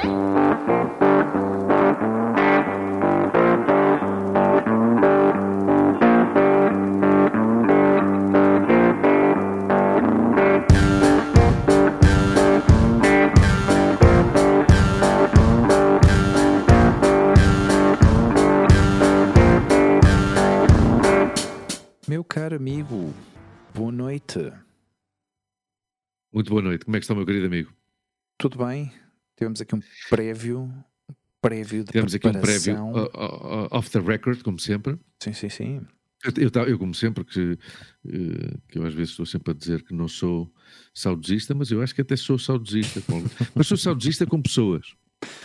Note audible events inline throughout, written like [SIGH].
Meu caro amigo, boa noite. Muito boa noite. Como é que está, meu querido amigo? Tudo bem? Tivemos aqui um prévio, prévio de Tivemos aqui um prévio preparação. uh, uh, off the record, como sempre. Sim, sim, sim. Eu, eu, eu, como sempre, que, eh, que eu às vezes estou sempre a dizer que não sou saudosista, mas eu acho que até sou saudosista. [LAUGHS] Mas sou saudosista com pessoas.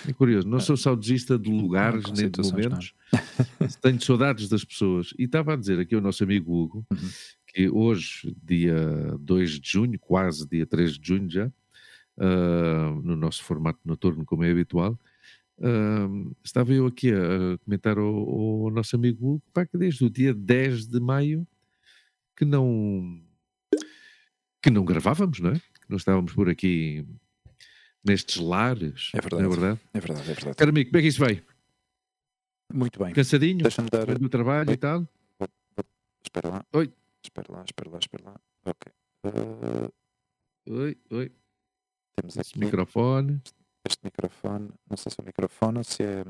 É curioso, não sou saudosista de lugares nem de não. momentos. [LAUGHS] Tenho saudades das pessoas. E estava a dizer aqui ao nosso amigo Hugo Uhum. que hoje, dia 2 de junho, quase dia 3 de junho já, ah, no nosso formato noturno, como é habitual, ah, estava eu aqui a, comentar ao, ao nosso amigo Hugo pá, que desde o dia 10 de maio que não que não gravávamos, não é? Que não estávamos por aqui nestes lares. É verdade. Não é verdade? É verdade, é verdade. Caro amigo, como é que isso vai? Muito bem. Cansadinho? Deixa-me dar. Do trabalho e tal? Espera lá. Oi. Espera lá, espera lá, espera lá. Ok. Uh, Oi, oi. Temos aqui microfone. este microfone. Não sei se é o microfone ou se é.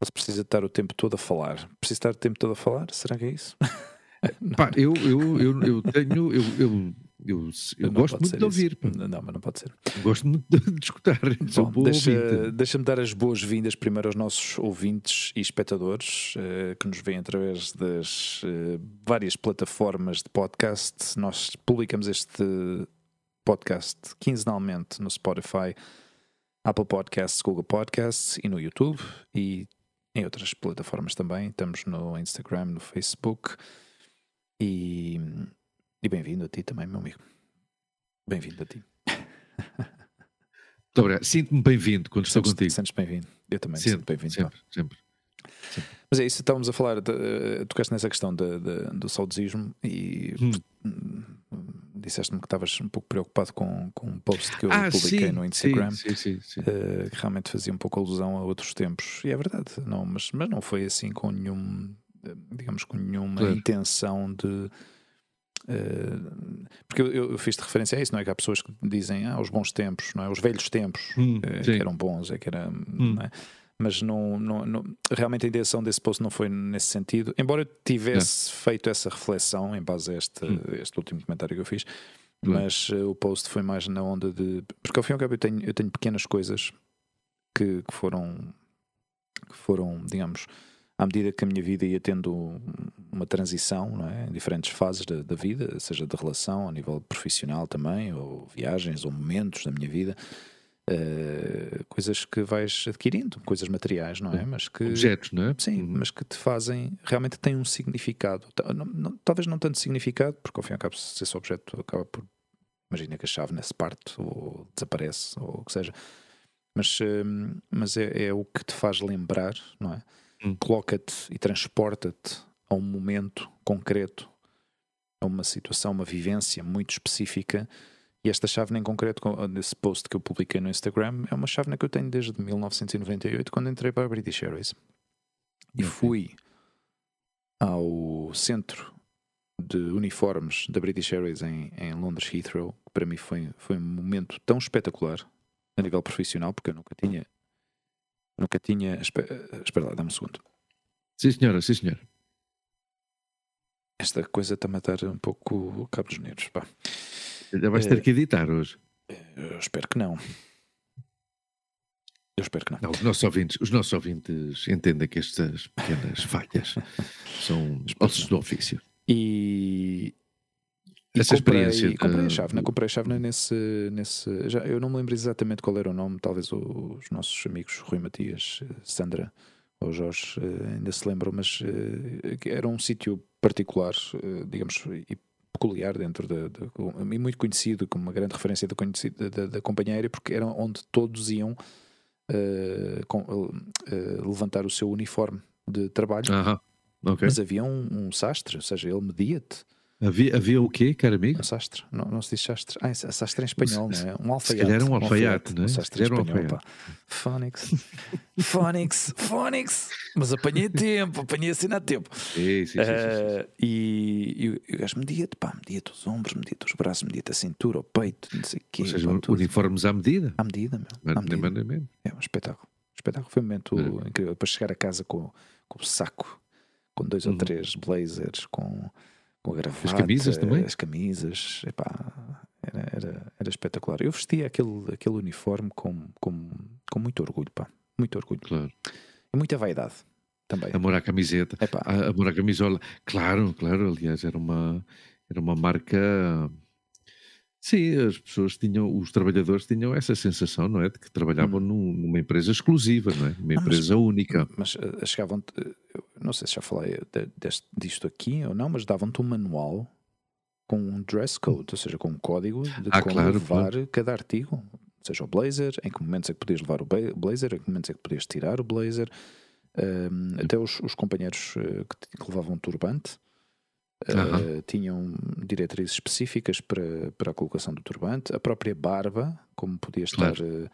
Ou se precisa estar o tempo todo a falar. Precisa estar o tempo todo a falar? Será que é isso? [LAUGHS] Pá, eu, eu, eu, eu tenho. Eu, eu, eu, eu gosto muito de isso. ouvir. Não, não, mas não pode ser. Gosto muito de, de escutar. [LAUGHS] Bom, deixa, deixa-me dar as boas-vindas primeiro aos nossos ouvintes e espectadores eh, que nos veem através das eh, várias plataformas de podcast. Nós publicamos este podcast quinzenalmente no Spotify, Apple Podcasts, Google Podcasts e no YouTube e em outras plataformas também. Estamos no Instagram, no Facebook e, e bem-vindo a ti também, meu amigo. Bem-vindo a ti. Muito obrigado. Sinto-me bem-vindo quando estou contigo. Sentes bem-vindo. Eu também sinto Sempre, bem-vindo. sempre, sempre. Mas é isso, estávamos a falar, de, eh, tocaste nessa questão de- de- do saudosismo e Hum. Hum, disseste-me que estavas um pouco preocupado com, com um post que eu Ah, publiquei sim, no Instagram. Sim, sim, eh, que realmente fazia um pouco alusão a outros tempos, e é verdade, não, mas, mas não foi assim com nenhum, eh, digamos, com nenhuma Claro. intenção de. eh, porque eu, eu fiz de referência a isso, não é? Que há pessoas que dizem ah, os bons tempos, não é? Os velhos tempos Hum, sim. que eram bons, é que era. não é? Mas não, não, não- realmente a intenção desse post não foi nesse sentido. Embora eu tivesse feito essa reflexão em base a este, Hum. este último comentário que eu fiz, Claro. mas eh, o post foi mais na onda de. Porque ao fim e ao cabo eu tenho, eu tenho pequenas coisas que, que foram. que foram, digamos, à medida que a minha vida ia tendo uma transição não é? em diferentes fases da, da vida, seja de relação, a nível profissional também, ou viagens, ou momentos da minha vida. Eh, coisas que vais adquirindo, coisas materiais, não é? Mas que Objetos, não é? Sim, Uhum. mas que te fazem, realmente têm um significado. Não- não- talvez não tanto significado, porque ao fim e ao cabo, se esse objeto acaba por. Imagina que a chave nesse parte, ou desaparece, ou o que seja. Mas, hum, mas é, é o que te faz lembrar, não é? Hum. Coloca-te e transporta-te a um momento concreto, a uma situação, uma vivência muito específica. E esta chave em concreto, nesse post que eu publiquei no Instagram, é uma chave que eu tenho desde 1998, quando entrei para a British Airways. E Ok. fui ao centro de uniformes da British Airways em, em Londres Heathrow, que para mim foi, foi um momento tão espetacular a nível profissional, porque eu nunca tinha. Nunca tinha. espe- eh, Espera lá, dá-me um segundo. Sim, senhora, sim, senhora. Esta coisa está a matar um pouco o cabo dos nervos. Pá. Já vais Eh, ter que editar hoje. Eu espero que não. Eu espero que não. Não, os nossos ouvintes, os nossos ouvintes entendem que estas pequenas [LAUGHS] falhas são ossos do ofício. E. e Essa comprei, experiência Comprei a chávena, comprei a chávena nesse. nesse já, eu não me lembro exatamente qual era o nome, talvez os nossos amigos Rui Matias, eh, Sandra ou Jorge eh, ainda se lembram, mas eh, era um sítio particular, eh, digamos, e peculiar dentro da. da- e muito conhecido, como uma grande referência da, da, da companhia aérea, porque era onde todos iam eh, com- eh, levantar o seu uniforme de trabalho. Aham, ok. Mas havia um, um sastre, ou seja, ele media-te Havia, havia o quê, caro amigo? Um sastre, não, não se diz sastre. Ah, é sastre em espanhol, não é? Um alfaiate. Se calhar um alfaiate, não é? Um sastre em calhar um espanhol, pá. alfaiate. Phonics, Phonics, Phonics. Mas apanhei tempo, apanhei assim a tempo. Sim, sim, sim, sim, sim. Eh, e, e o gajo media-te, pá, media-te os ombros, media-te os braços, media-te a cintura, o peito, não sei o quê. Ou seja, pá, uniformes à medida. À medida, meu. À medida. menos. É um espetáculo. O espetáculo foi um momento Maravilha. incrível. Depois chegar a casa com, com o saco, com dois ou Uhum. três blazers, com, com a gravata. camisas também? As camisas. Epá, era, era, era espetacular. Eu vestia aquele, aquele uniforme com, com, com muito orgulho, pá. Muito orgulho. Claro. E muita vaidade também. Amor à camiseta. Epá, Ah, Amor à camisola. Claro, claro. Aliás, era uma, era uma marca. Sim, as pessoas tinham, os trabalhadores tinham essa sensação, não é? De que trabalhavam num- numa empresa exclusiva, não é? Uma Hum. mas- empresa única. mas eh, chegavam eu não sei se já falei de- deste, disto aqui ou não, mas davam-te um manual com um dress code, ou seja, com um código de Ah, como claro, levar cada artigo, seja o blazer, em que momentos é que podias levar o blazer, em que momentos é que podias tirar o blazer, Ahm, até os, os companheiros eh, que, que levavam turbante eh, tinham diretrizes específicas para, para a colocação do turbante, a própria barba, como podia estar Claro.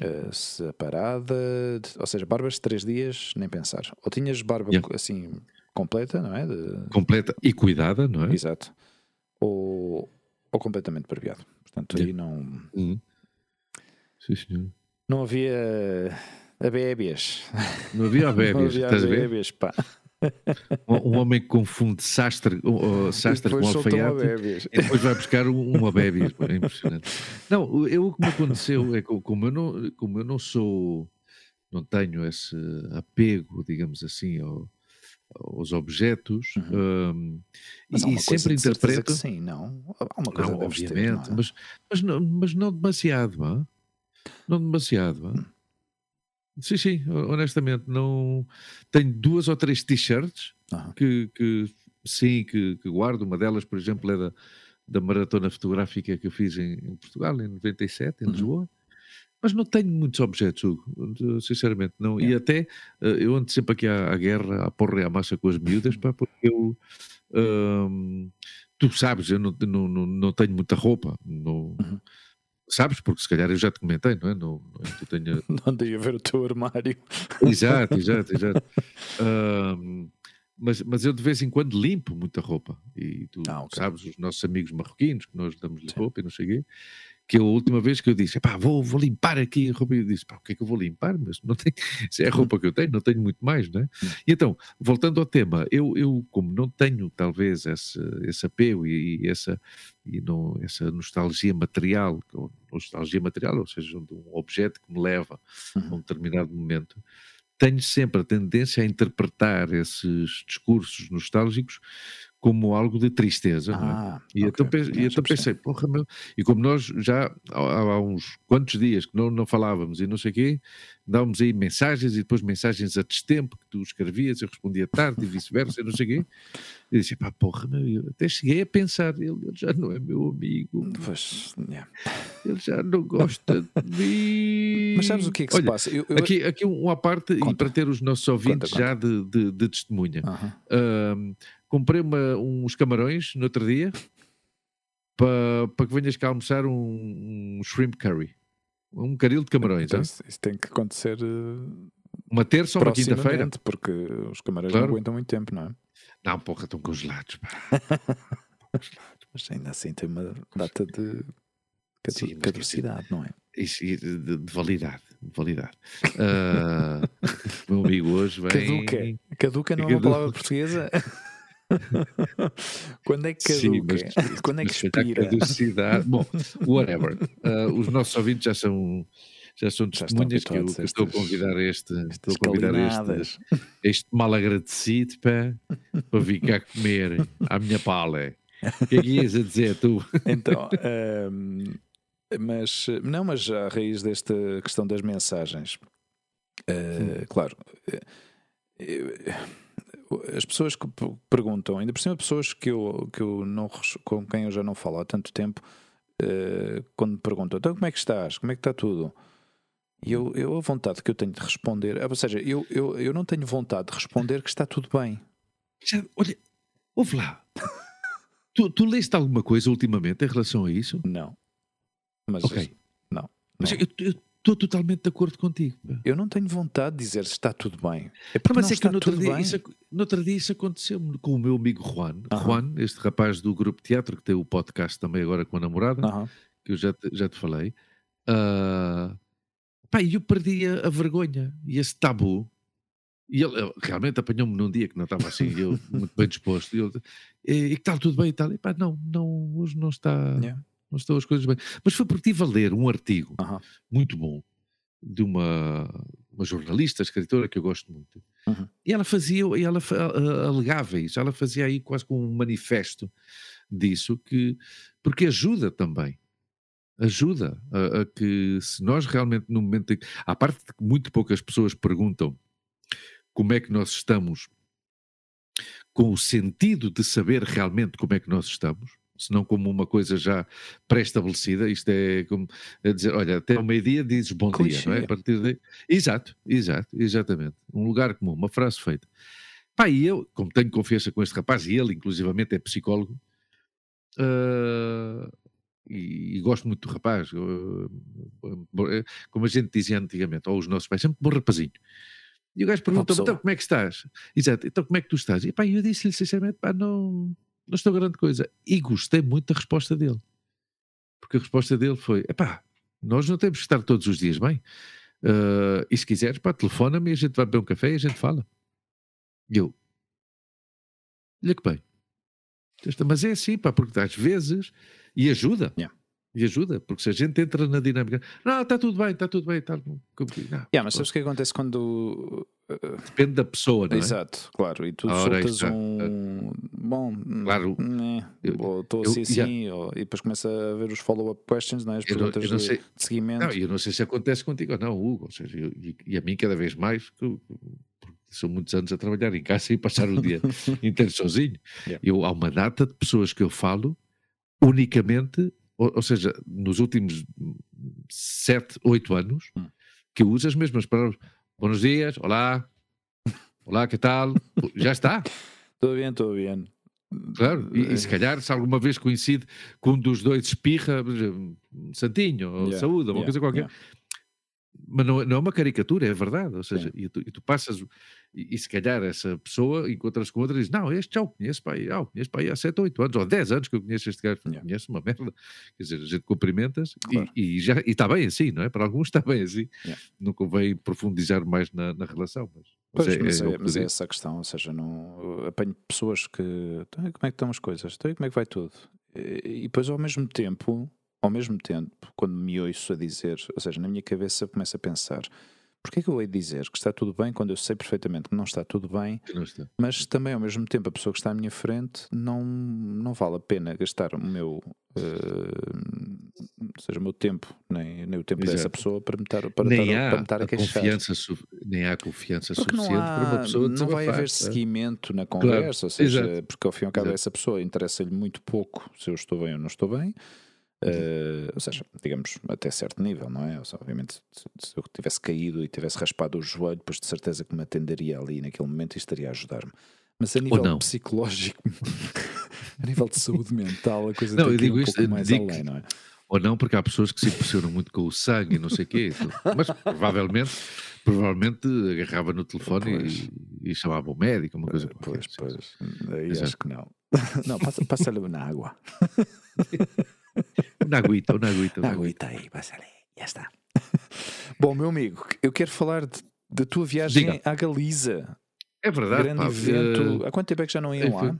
eh, separada, ou seja, barbas de três dias, nem pensar. Ou tinhas barba Yeah. assim completa, não é? De- Completa e cuidada, não é? Exato. Ou, ou completamente barbeado. Portanto, aí não, Uhum. Sim, senhor. não havia abébias. Não havia [LAUGHS] Não abébias, havia estás a ver? abébias, pá. Um, um homem que confunde sastre, uh, sastre com alfaiate e depois vai buscar um, um abébias. pá, É impressionante. Não, eu, o que me aconteceu é que como eu não, como eu não sou, não tenho esse apego, digamos assim, ao- aos objetos, um, Mas há e, uma sempre interpreto. sim, não? Há uma coisa Não, deves ter, obviamente, não é? mas, mas, não, mas não demasiado, hã? não demasiado. Sim, sim, honestamente, não tenho duas ou três t-shirts que, que sim, que, que guardo. Uma delas, por exemplo, é da, da maratona fotográfica que eu fiz em, em Portugal, em 97, em Uhum. Lisboa. Mas não tenho muitos objetos, Hugo, sinceramente. Não. E Yeah. até eh, eu ando sempre aqui à, à guerra, à porra e à massa com as miúdas, pá, porque eu. [LAUGHS] hum, tu sabes, eu não, não, não, não tenho muita roupa. Não, Uhum. Sabes? Porque se calhar eu já te comentei, não é? Não, não é tenha [LAUGHS] Não andei a ver o teu armário. exato, exato, [LAUGHS] exato. Ahm, mas, mas eu de vez em quando limpo muita roupa. E tu Ah, ok. sabes, os nossos amigos marroquinos, que nós damos-lhe roupa e não sei o quê, que eu, a última vez que eu disse, pá, vou, vou limpar aqui a roupa, e eu disse, pá, o que é que eu vou limpar? Mas não [LAUGHS] se é a roupa que eu tenho, não tenho muito mais, não é? E então, voltando ao tema, eu, eu como não tenho talvez esse, esse apego e, e essa, e não, essa nostalgia material, nostalgia material, ou seja, um objeto que me leva a um determinado momento, tenho sempre a tendência a interpretar esses discursos nostálgicos como algo de tristeza, é? Ah, E então, pe- e Ah, já então percebi. pensei, porra, meu. E como nós já há, há uns quantos dias que não, não falávamos e não sei o quê, dávamos aí mensagens e depois mensagens a destempo que tu escrevias, eu respondia tarde e vice-versa, e não quê. E disse, pá, porra, meu, eu até cheguei a pensar, ele, ele já não é meu amigo, Pois, yeah. ele já não gosta de [LAUGHS] mim. Mas sabes o que é que se Olha, passa? Eu, eu- Aqui, aqui um à parte, e Conta. para ter os nossos ouvintes Conta, já de, de- de testemunha. Comprei uma- uns camarões no outro dia para, para que venhas cá almoçar um, um shrimp curry. Um caril de camarões. Então, isso, isso tem que acontecer eh, Uma terça ou uma quinta-feira? porque os camarões Claro. não aguentam muito tempo, não é? Não, porra, estão congelados. pá. [LAUGHS] Mas ainda assim tem uma data de caducidade, não é? Isso, de, de- de validade. De validade. Ah, [LAUGHS] meu amigo hoje vem. Caduca. Caduca não é uma palavra portuguesa? [LAUGHS] [LAUGHS] Quando é que Sim, caduca? mas- Quando é que expira? caducidade. Bom, whatever. Ah, [LAUGHS] os nossos ouvintes já são. Já são Já testemunhas que eu, habituados que eu estou a convidar este, estou a convidar este, este mal agradecido pá, para vir cá comer à minha pala. O que é que ias a dizer tu? [LAUGHS] Então, ehm, mas não, mas à raiz desta questão das mensagens, eh, claro, eh, eh, as pessoas que perguntam, ainda por cima pessoas que eu, que eu não com quem eu já não falo há tanto tempo, eh, quando me perguntam, então como é que estás? Como é que está tudo? E eu, eu a vontade que eu tenho de responder, ou seja, eu, eu, eu não tenho vontade de responder que está tudo bem. Já, olha, ouve lá. [LAUGHS] Tu, tu leste alguma coisa ultimamente em relação a isso? Não. Mas Ok. não. Mas não. eu estou totalmente de acordo contigo. pá. Eu não tenho vontade de dizer se está tudo bem. É porque mas não é que no outro, tudo dia, bem. isso, no outro dia isso aconteceu com o meu amigo Juan. Juan, este rapaz do grupo teatro que tem o podcast também agora com a namorada, que eu já te, já te falei. Ah, pá, e eu perdi a, vergonha e esse tabu. E ele realmente apanhou-me num dia que não estava assim, eu [LAUGHS] muito bem disposto. E, e, e que tal, tudo bem e tal? E pá, não, não, hoje não está, Yeah. Não estão as coisas bem. Mas foi porque estive a ler um artigo Aham. muito bom de uma, uma jornalista, escritora que eu gosto muito. Uhum. E ela fazia, e ela alegava isso, ela fazia aí quase como um manifesto disso, que, porque ajuda também. Ajuda a, a que se nós realmente no momento em que, à parte de que muito poucas pessoas perguntam como é que nós estamos com o sentido de saber realmente como é que nós estamos, senão como uma coisa já pré-estabelecida, isto é como a dizer, olha, até ao meio-dia dizes bom dia, não é? Clichê. A partir daí, exato, exato, exatamente, um lugar comum, uma frase feita. Pá, e eu, como tenho confiança com este rapaz, e ele inclusivamente é psicólogo, ah, e, e gosto muito do rapaz, ah, como a gente dizia antigamente, ou os nossos pais, sempre bom rapazinho. E o gajo perguntou-me, então como é que estás? Exato, então como é que tu estás? E pá, eu disse-lhe sinceramente, pá, não, não estou grande coisa. E gostei muito da resposta dele. Porque a resposta dele foi, epá, nós não temos que estar todos os dias bem. Ah, e se quiseres, pá, telefona-me e a gente vai beber um café e a gente fala. E eu, olha que bem. Mas é assim, pá, porque às vezes, e ajuda. Yeah. E ajuda, porque se a gente entra na dinâmica, não, está tudo bem, está tudo bem, está, não, Yeah, mas sabes o que acontece quando. Depende da pessoa, não é? Exato, claro. E tu Ora, aí soltas está. um. Bom, Claro. né, Eu- ou estou eu- assim já- assim, ou- e depois começa a ver os follow-up questions, não é? as Eu perguntas não de, de seguimento. não, eu não sei se acontece contigo ou não, Hugo, ou seja, eu- e, e a mim cada vez mais, que porque são muitos anos a trabalhar em casa e passar o dia [LAUGHS] inteiro sozinho. Yeah. Eu, há uma data de pessoas que eu falo unicamente, ou, ou seja, nos últimos sete, oito anos, Hum. que eu uso as mesmas palavras. Buenos dias, olá, olá, que tal? Já está. Estou bem, estou bem. Claro, e, Eh, e se calhar, se alguma vez coincide com um dos dois espirra, exemplo, santinho, ou Yeah, saúde, ou uma yeah, coisa qualquer, yeah. Mas não, é- não é uma caricatura, é verdade. Ou seja, Sim. e tu, e tu passas, e, e se calhar essa pessoa encontras com outra e diz: Não, este já o conheço, pai, já o conheço, pai, há 7 ou 8 anos, ou 10 anos que eu conheço este gajo. Yeah. Conheço uma merda. Quer dizer, a gente cumprimentas Claro. e, e já e está bem assim, não é? Para alguns está bem assim. Yeah. Não convém profundizar mais na, na relação. Mas, Pois, é, mas, é é, mas é essa a questão, ou seja, não apanho pessoas que "Então, como é que estão as coisas, Então, como é que vai tudo? E, e depois ao mesmo tempo, ao mesmo tempo, quando me ouço a dizer, ou seja, na minha cabeça começo a pensar, porquê é que eu hei de dizer que está tudo bem quando eu sei perfeitamente que não está tudo bem, está. mas também ao mesmo tempo a pessoa que está à minha frente não, não vale a pena gastar o meu ou seja, o meu tempo, nem, nem o tempo dessa Exato. pessoa para me estar, para nem, estar, há para me estar a a queixar. confiança, nem há confiança Porque não, suficiente para uma há, pessoa não vai haver é? seguimento na conversa, ou seja, exato. porque ao fim e ao cabo Exato. essa pessoa interessa-lhe muito pouco se eu estou bem ou não estou bem. Eh, ou seja, digamos, até certo nível, não é? Seja, obviamente, se, eu tivesse caído e tivesse raspado o joelho, depois de certeza que me atenderia ali naquele momento e estaria a ajudar-me. Mas a nível psicológico, [LAUGHS] a nível de saúde mental, a coisa Não, tem eu digo um isto, pouco mais digo além, não é? Ou não, porque há pessoas que se impressionam muito com o sangue e não sei o quê. Mas provavelmente, provavelmente agarrava no telefone Pois. e, e chamava o médico, uma coisa Eh, Pois, pois. sim. Aí Exato. acho que não. [LAUGHS] Não, passa- passa-lhe na água. [LAUGHS] Na aguita, na aguita. Na aguita aí, passa ali, já está. [LAUGHS] Bom, meu amigo, eu quero falar de- da tua viagem Diga. à Galiza. É verdade, Grande pá, evento. eh, Há quanto tempo é que já não iam lá?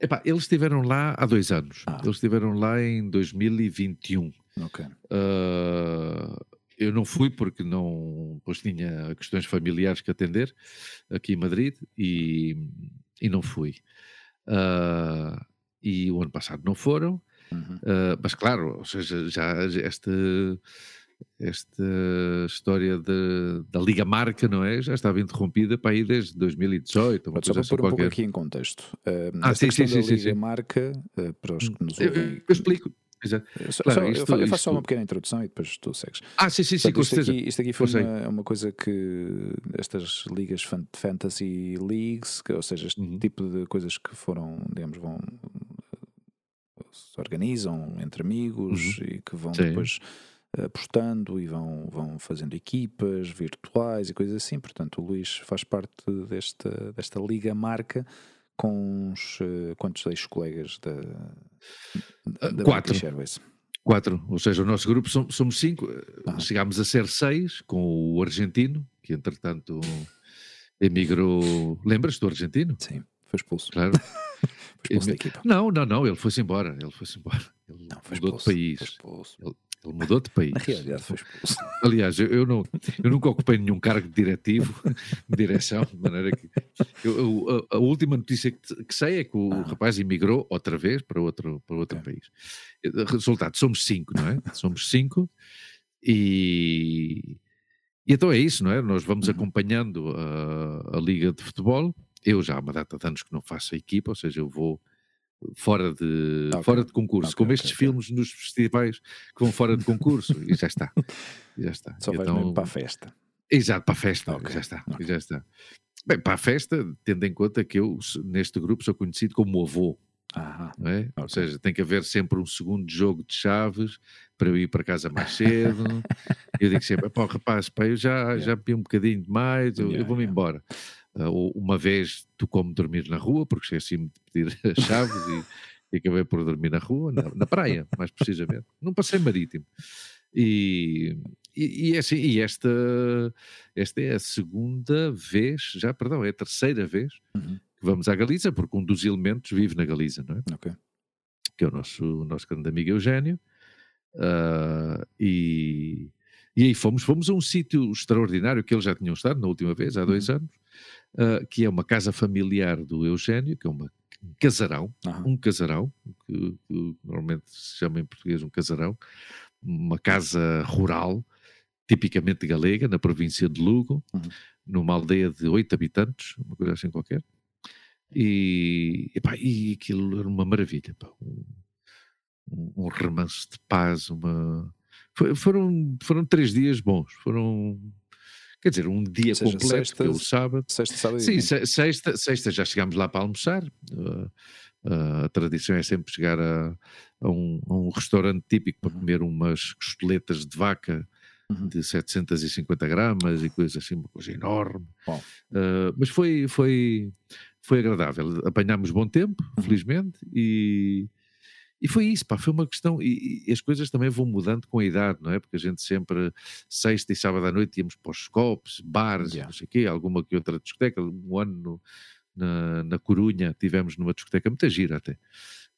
epá, eles estiveram lá há dois anos. Ah. Eles estiveram lá em 2021. Ok. Ah, eu não fui porque não, pois tinha questões familiares que atender aqui em Madrid e, e não fui. Ah, e o ano passado não foram, Uhum. ah, mas claro, ou seja, já esta, esta história de- da Liga Marca, não é? Já estava interrompida para aí desde 2018, uma só coisa para assim pôr um pouco aqui em contexto. Uh, Ah, sim, sim, sim, da Liga sim. Marca, uh, para os que nos Eu, ouvem. eu- eu explico. Eu só- Claro, só- isto- eu faço isto- só uma pequena introdução e depois tu segues. Ah, sim, sim, sim, Portanto, isto, aqui, isto aqui foi Eu sei. uma, uma coisa que estas ligas fan- fantasy leagues, que, ou seja, este Uhum. tipo de coisas que foram, digamos, vão se organizam entre amigos Uhum. e que vão Sim. depois apostando e vão, vão fazendo equipas virtuais e coisas assim. Portanto, o Luís faz parte desta, desta liga marca com uns eh, quantos ex-colegas da, da, da quatro. Airways. Quatro, ou seja, o nosso grupo som- somos cinco. Ah. Chegámos a ser seis com o argentino, que entretanto emigrou. Lembras do argentino? Sim, foi expulso. Claro. [LAUGHS] Expulso da equipa. Não, não, não, ele foi-se embora. Ele foi-se embora. [LAUGHS] Ele Não, foi mudou expulso. de país. Expulso. Ele mudou de [LAUGHS] país. Na realidade, foi expulso. Aliás, eu, eu não, eu nunca ocupei nenhum cargo diretivo, [LAUGHS] de direção, de maneira que. eu- eu- a, a última notícia que, que sei é que o Ah. rapaz emigrou outra vez para outro, para outro país. Eh, Resultado, somos cinco, não é? Somos cinco e. E então é isso, não é? Nós vamos Uhum. acompanhando a, a Liga de Futebol. Eu já há uma data de anos que não faço a equipa, ou seja, eu vou fora de, Ok. fora de concurso, Ok, como ok, estes filmes nos festivais que vão fora de concurso, e já está. [LAUGHS] Já está. Só vais Então, mesmo para a festa. Exato, para a festa, já está, já está. Bem, para a festa, tendo em conta que eu, neste grupo, sou conhecido como o avô, Ah, é? Ou Ok. seja, tem que haver sempre um segundo jogo de chaves para eu ir para casa mais cedo. [LAUGHS] eu digo sempre, pá, rapaz, pá, eu já, Yeah. já bebi um bocadinho demais, eu, eu Yeah, vou-me yeah. embora. Ah, ou uma vez tocou-me dormir na rua, porque esqueci-me de pedir [LAUGHS] as chaves e, e acabei por dormir na rua, na, na praia, mais precisamente, num passeio marítimo. E, e, e é assim, e esta, esta é a segunda vez, já, perdão, é a terceira vez Uhum. que vamos à Galiza, porque um dos elementos vive na Galiza, não é? que é o nosso, o nosso grande amigo Eugénio, ah, e, e aí fomos, fomos a um sítio extraordinário que eles já tinham estado na última vez, há dois anos, ah, que é uma casa familiar do Eugénio, que é uma, um casarão, Aham. um casarão, que, que normalmente se chama em português um casarão, uma casa rural, tipicamente galega, na província de Lugo, Uhum. numa aldeia de oito habitantes, uma coisa assim qualquer. E, epá, e aquilo era uma maravilha, pá, um, um- um remanso de paz, uma... foram, foram três dias bons, foram, quer dizer, um dia seja, completo, sexta- sábado, Sexta, sábado Sim, sexta, sexta já chegámos lá para almoçar. Uh, uh, a tradição é sempre chegar a, a um, a um restaurante típico para Uhum. comer umas costeletas de vaca Uhum. de 750 gramas e coisas assim, uma coisa enorme. Bom. Uh, mas foi, foi, foi agradável. Apanhámos bom tempo, Uhum. felizmente, e, e foi isso, pá, foi uma questão. E, e as coisas também vão mudando com a idade, não é? Porque a gente sempre, sexta e sábado à noite, íamos para os copos, bares, Yeah. não sei o quê, alguma que outra discoteca. Um ano no- na, na Corunha tivemos numa discoteca, muita gira até.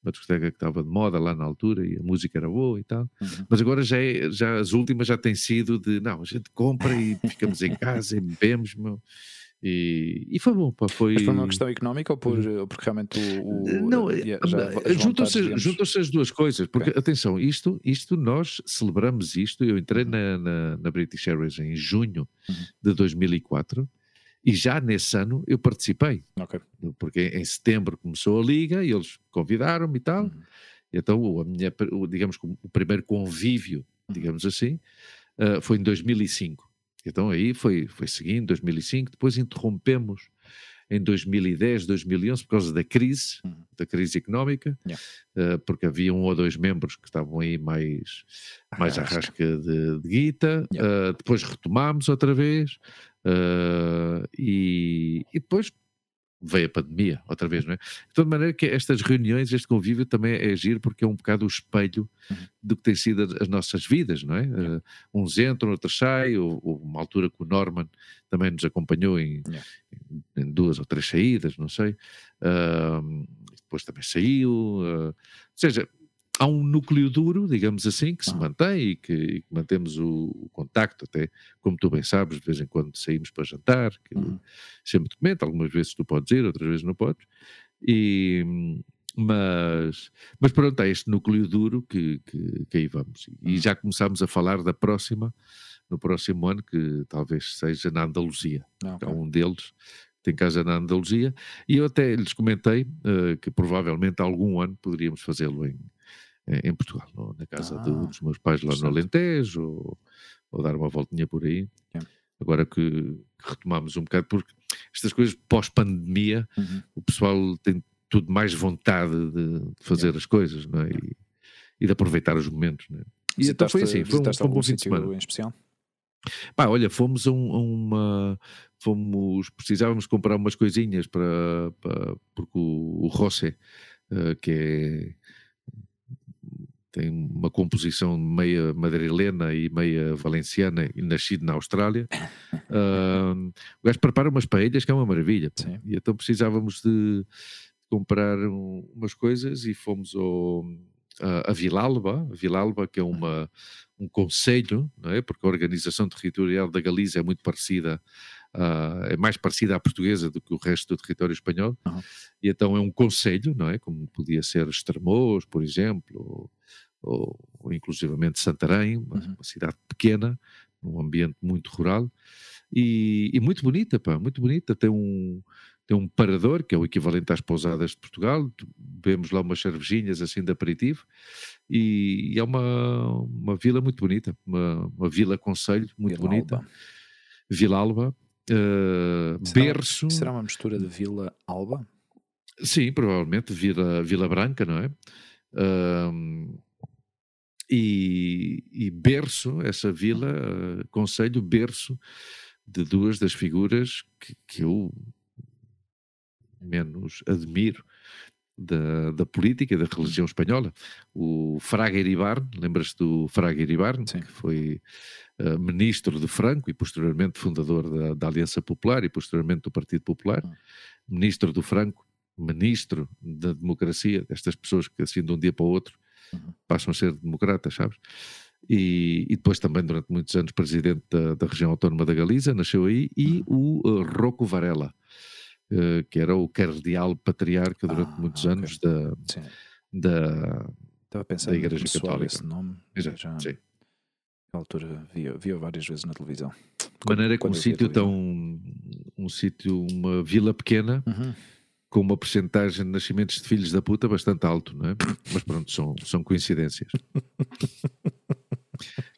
Uma discoteca que estava de moda lá na altura e a música era boa e tal. Uhum. Mas agora já, é- já as últimas já têm sido de não, a gente compra e ficamos em casa e bebemos, meu. E, e foi bom, pá, foi. Mas por uma questão económica ou, por, ou porque realmente o. o Não, eh, juntam-se digamos- juntam-se as duas coisas, porque Ok. atenção, isto, isto nós celebramos isto. Eu entrei Uhum. na, na, na British Airways em junho Uhum. de 2004 e já nesse ano eu participei, Ok. porque em setembro começou a liga e eles convidaram-me e tal. Uhum. Então, o- a minha, digamos que o primeiro convívio, Uhum. digamos assim, ah, foi em 2005. Então aí foi, foi seguindo, 2005, depois interrompemos em 2010, 2011, por causa da crise, Uhum. da crise económica, Yeah. ah, porque havia um ou dois membros que estavam aí mais, mais à rasca de, de guita, Yeah. ah, depois retomámos outra vez, ah, e, e depois veio a pandemia outra vez, não é? De toda maneira que estas reuniões, este convívio também é agir porque é um bocado o espelho Uhum. do que tem sido as- as nossas vidas, não é? Uh, uns entram, outros saem, ou, ou uma altura que o Norman também nos acompanhou em- em duas ou três saídas, não sei. Uh, depois também saiu. uh, ou seja, há um núcleo duro, digamos assim, que se mantém e que, e que mantemos o, o contacto, até como tu bem sabes, de vez em quando saímos para jantar, que Uhum. sempre te comento, algumas vezes tu podes ir, outras vezes não podes, e, mas, mas pronto, há este núcleo duro que, que, que aí vamos. E Uhum. já começámos a falar da próxima, no próximo ano, que talvez seja na Andaluzia. Ah, ok. Há um deles que tem casa na Andaluzia, e eu até lhes comentei eh, que provavelmente algum ano poderíamos fazê-lo em, em Portugal, no- na casa do- Ah, dos meus pais lá no. Alentejo, ou, ou dar uma voltinha por aí. Yeah. Agora que, que retomamos um bocado, porque estas coisas pós-pandemia, Uhum. o pessoal tem tudo mais vontade de, de fazer as coisas, não é? E, e de aproveitar os momentos. Né? E então foi assim, foi um, foi um bom fim de semana. em especial? Pá, olha, fomos a, um, a, uma. Fomos. Precisávamos comprar umas coisinhas para. para porque o, o Rosé, uh, que é. Tem uma composição meia madrilena e meia valenciana e nascido na Austrália. [LAUGHS] Uh, o gajo prepara umas paelhas que é uma maravilha. Sim. E então precisávamos de comprar um, umas coisas e fomos ao, a, a Vilalba, Vilalba, que é uma, um conselho, não é? porque a organização territorial da Galiza é muito parecida, uh, é mais parecida à portuguesa do que o resto do território espanhol, uhum. e então é um conselho, não é? Como podia ser Estremoz, por exemplo, ou, inclusivamente Santarém, uma, uhum. uma, cidade pequena, num ambiente muito rural, e, e muito bonita, pá, muito bonita, tem um tem um parador, que é o equivalente às pousadas de Portugal, vemos lá umas cervejinhas assim de aperitivo, e, e é uma, uma vila muito bonita, uma, uma vila conselho muito vila bonita. Alba. Vila Alba, uh, será, berço. Será uma mistura de Vila Alba? Sim, provavelmente, Vila, vila Branca, não é? Uh, e, e, berço, essa vila, uh, conselho, berço de duas das figuras que, que eu menos admiro da, da política e da religião espanhola. O Fraga Iribarne, lembras-te do Fraga Iribarne, Sim. que foi uh, ministro de Franco e posteriormente fundador da, da, Aliança Popular e posteriormente do Partido Popular, uhum. ministro do Franco, ministro da democracia, destas pessoas que assim de um dia para o outro uhum. Passam a ser democratas, sabes? E, e, depois também durante muitos anos presidente da, da região autónoma da Galiza, nasceu aí, e uhum. o uh, Rocco Varela, uh, que era o cardeal patriarca durante ah, muitos okay. anos da, da, Estava da Igreja Católica. esse nome. Exato, já, sim. Na altura via, via várias vezes na televisão. De maneira que um sítio tão. um sítio, uma vila pequena. Uhum com uma porcentagem de nascimentos de filhos da puta bastante alto, não é? Mas pronto, são, são coincidências.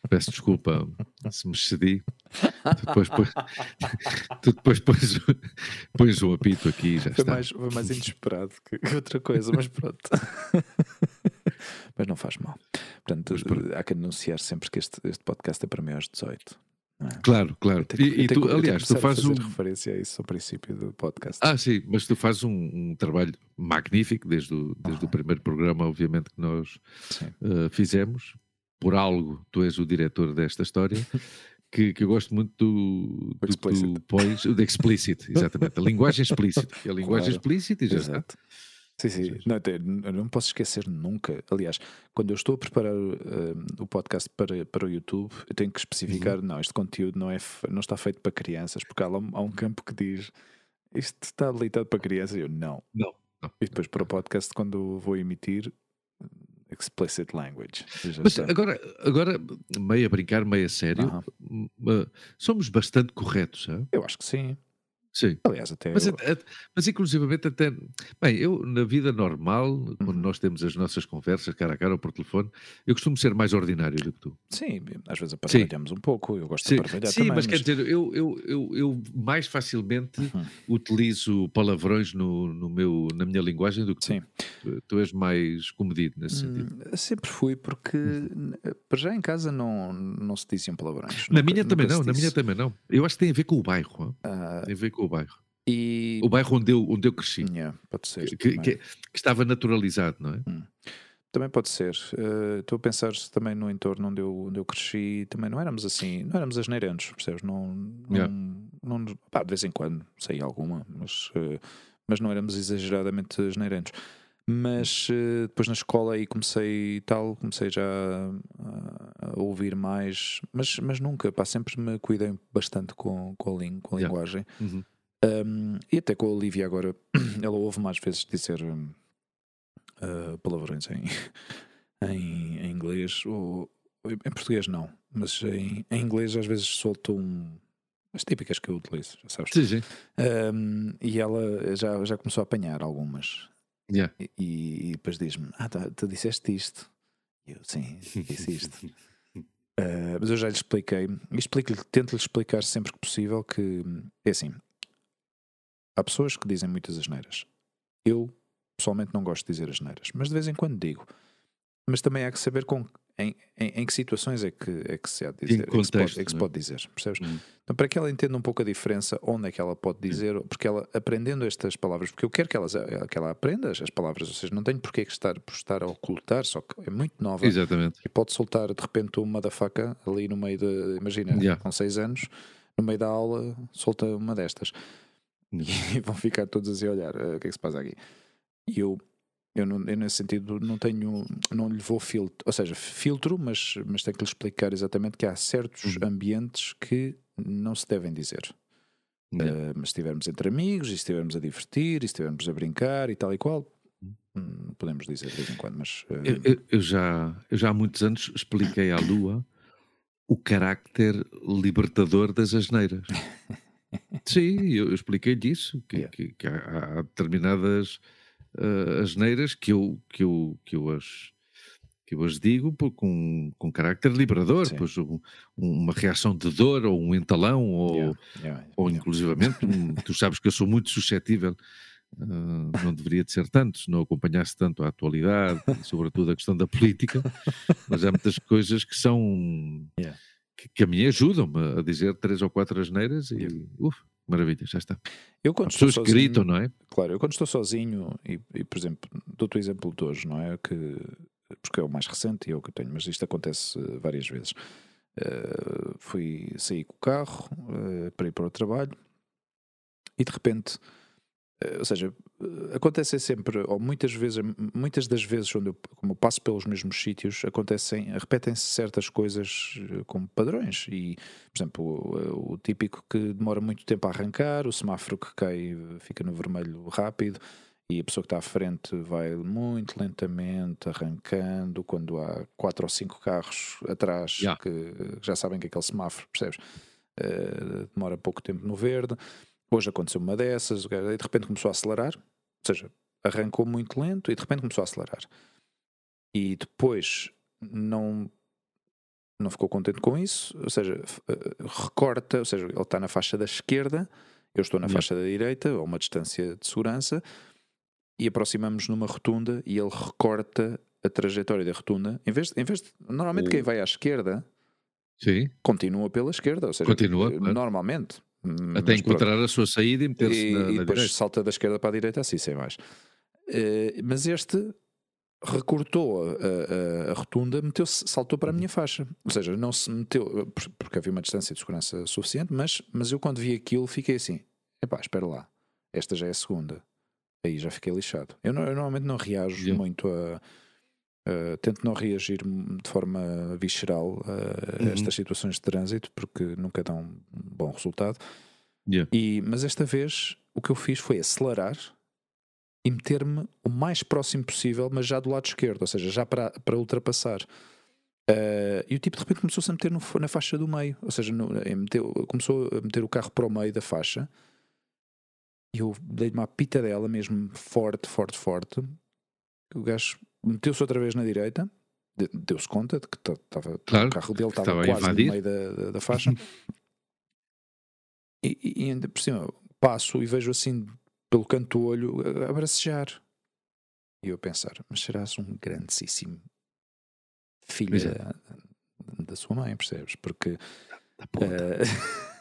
Peço desculpa se me excedi. Tu depois, pões, [LAUGHS] tu depois pões, pões um apito aqui e já foi está. Mais, foi mais inesperado que outra coisa, mas pronto. [LAUGHS] mas não faz mal. Portanto, há que anunciar sempre que este, este podcast é para mim aos 18. É? Claro, claro. Que, e, e tu, aliás, tu fazes um. referência a isso ao princípio do podcast. Ah, sim, mas tu fazes um, um trabalho magnífico desde, o, desde ah. o primeiro programa, obviamente, que nós uh, fizemos por algo, tu és o diretor desta história, [LAUGHS] que, que eu gosto muito do, do que tu pões, o de explicit, exatamente, a linguagem explícita, a linguagem claro. explícita e já Exato. está. Sim, sim. Não, eu não posso esquecer nunca. Aliás, quando eu estou a preparar uh, o podcast para, para o YouTube, eu tenho que especificar: uhum. não, este conteúdo não, é, não está feito para crianças, porque há, há um campo que diz isto está habilitado para crianças. Eu não. Não. não. E depois para o podcast, quando vou emitir, explicit language. Mas agora, agora, meio a brincar, meio a sério, somos bastante corretos. Hein? Eu acho que sim. Sim. Aliás, até. Mas, eu... mas inclusivamente até. Bem, eu na vida normal, quando uhum. nós temos as nossas conversas cara a cara ou por telefone, eu costumo ser mais ordinário do que tu. Sim, às vezes aparelhamos um pouco, eu gosto Sim. de aparelhar Sim, também. mas, mas, quer dizer, eu, eu, eu, eu mais facilmente uhum. utilizo palavrões no, no meu, na minha linguagem do que Sim. tu. Tu és mais comedido nesse hum, sentido. Sempre fui, porque uhum. para já em casa não, não se diziam palavrões. Na nunca, minha também não, na minha também não. Eu acho que tem a ver com o bairro. Uh, tem a ver com o bairro. E... O bairro onde eu, onde eu cresci. Yeah, pode ser. Que, que, que, estava naturalizado, não é? Hum. Também pode ser. Uh, estou a pensar também no entorno onde eu, onde eu cresci, também não éramos assim, não éramos asneirentos, percebes? Não, não, yeah. não, pá, de vez em quando saía alguma, mas, uh, mas não éramos exageradamente asneirentos. Mas uh, depois na escola aí comecei e tal, comecei já a, a, ouvir mais, mas, mas nunca, pá, sempre me cuidei bastante com, com a, ling, com a yeah. linguagem. Uhum. Um, e até com a Olivia agora, [CLEARS THROAT] ela ouve mais vezes dizer uh, palavrões em, [LAUGHS] em, em, inglês, ou em português não, mas em, em inglês às vezes solto um. As típicas que eu utilizo, já sabes? Sim, sim. Um, e ela já, já começou a apanhar algumas. Yeah. E, e, depois diz-me: Ah, tá, tu disseste isto. E eu, sim, disse isto. uh, [LAUGHS] mas eu já lhe expliquei, e explico tento-lhe explicar sempre que possível que é assim: Há pessoas que dizem muitas asneiras. Eu, pessoalmente, não gosto de dizer asneiras, mas de vez em quando digo. mas também há que saber com, em, em, em que situações é que, é que se há de dizer, Em é que pode, contexto, é que se pode dizer, percebes? Hum. Então, para que ela entenda um pouco a diferença, onde é que ela pode dizer, porque ela aprendendo estas palavras, porque eu quero que, elas, que ela aprenda as palavras, ou seja, não tenho porquê que estar, por estar a ocultar, só que é muito nova Exatamente. e pode soltar de repente uma da faca ali no meio de, imagina, Yeah. com seis anos, no meio da aula, solta uma destas [LAUGHS] e vão ficar todos assim a olhar "Ah, o que é que se passa aqui. E eu, eu, não, eu nesse sentido não tenho, não lhe vou filtro, ou seja, filtro, mas, mas tenho que lhe explicar exatamente que há certos Uhum. ambientes que não se devem dizer. Yeah. Ah, mas se estivermos entre amigos, e se estivermos a divertir, e se estivermos a brincar e tal e qual, hum, podemos dizer de vez em quando, mas ah, Eu, eu- eu já, eu já há muitos anos expliquei à Lua o carácter libertador das asneiras. [LAUGHS] Sim, eu, expliquei-lhe isso, que, Yeah. que- que há, há determinadas ah, asneiras que eu, que, eu, que, eu as, que eu as digo por- com, com carácter liberador, Sim. pois um- uma reação de dor ou um entalão ou, yeah, yeah, ou yeah. inclusivamente, um- [LAUGHS] tu sabes que eu sou muito suscetível, ah, não deveria de ser tanto, se não acompanhasse tanto a atualidade, sobretudo a questão da política, mas há muitas coisas que são que, que a mim ajudam-me a dizer três ou quatro asneiras e uf, maravilha, já está. Eu quando estou pessoas sozinho, gritam, não é? Claro, eu quando estou sozinho, e, e, por exemplo, dou-te o exemplo de hoje, não é? Que, porque é o mais recente e é o que eu tenho, mas isto acontece eh, várias vezes. Eh, fui sair com o carro eh, para ir para o trabalho e de repente, ou seja, eh, acontece sempre, ou muitas vezes, muitas das vezes onde eu, como eu passo pelos mesmos sítios, acontecem, repetem-se certas coisas eh, como padrões e, por exemplo, o, o típico que demora muito tempo a arrancar, o semáforo que cai eh, fica no vermelho rápido e a pessoa que está à frente vai muito lentamente arrancando quando há quatro ou cinco carros atrás Yeah. que já sabem que é aquele semáforo, percebes? Eh, demora pouco tempo no verde. Hoje aconteceu uma dessas, o gajo- e de repente começou a acelerar, ou seja, arrancou muito lento e de repente começou a acelerar. E depois não não ficou contente com isso, ou seja, eh, recorta, ou seja, ele está na faixa da esquerda, eu estou na Yeah. faixa da direita, a uma distância de segurança, e aproximamos numa rotunda e ele recorta a trajetória da rotunda. Em vez de, em vez de- normalmente quem vai à esquerda Sim, continua pela esquerda, ou seja, Continua, normalmente. Até Mas pronto. encontrar a sua saída e meter-se E, na, e na depois direita. salta da esquerda para a direita, assim, sem mais. Eh, mas este recortou a, a- a rotunda, meteu-se, saltou para a minha faixa. Ou seja, não se meteu, por- porque havia uma distância de segurança suficiente, mas, mas eu quando vi aquilo fiquei assim: epá, espera lá, esta já é a segunda. Aí já fiquei lixado. Eu, não- eu normalmente não reajo Yeah. muito a. a- tento não reagir de forma visceral a, a Uhum. estas situações de trânsito porque nunca dão um bom resultado. Yeah. E, mas esta vez o que eu fiz foi acelerar e meter-me o mais próximo possível, mas já do lado esquerdo, ou seja, já para, para ultrapassar. Eh, e o tipo de repente começou-se a meter no- na faixa do meio, ou seja, no- meteu- começou a meter o carro para o meio da faixa e eu dei-lhe uma pita dela mesmo forte, forte, forte. O gajo meteu-se outra vez na direita, de- deu-se conta de que ta- estava Claro, o carro dele estava quase no meio da, da, da faixa. e, e e ainda por cima passo e vejo assim pelo canto do olho a a bracejar. E eu a pensar, mas serás um grandíssimo filho é. da, da sua mãe, percebes? Porque Da ponta. eh,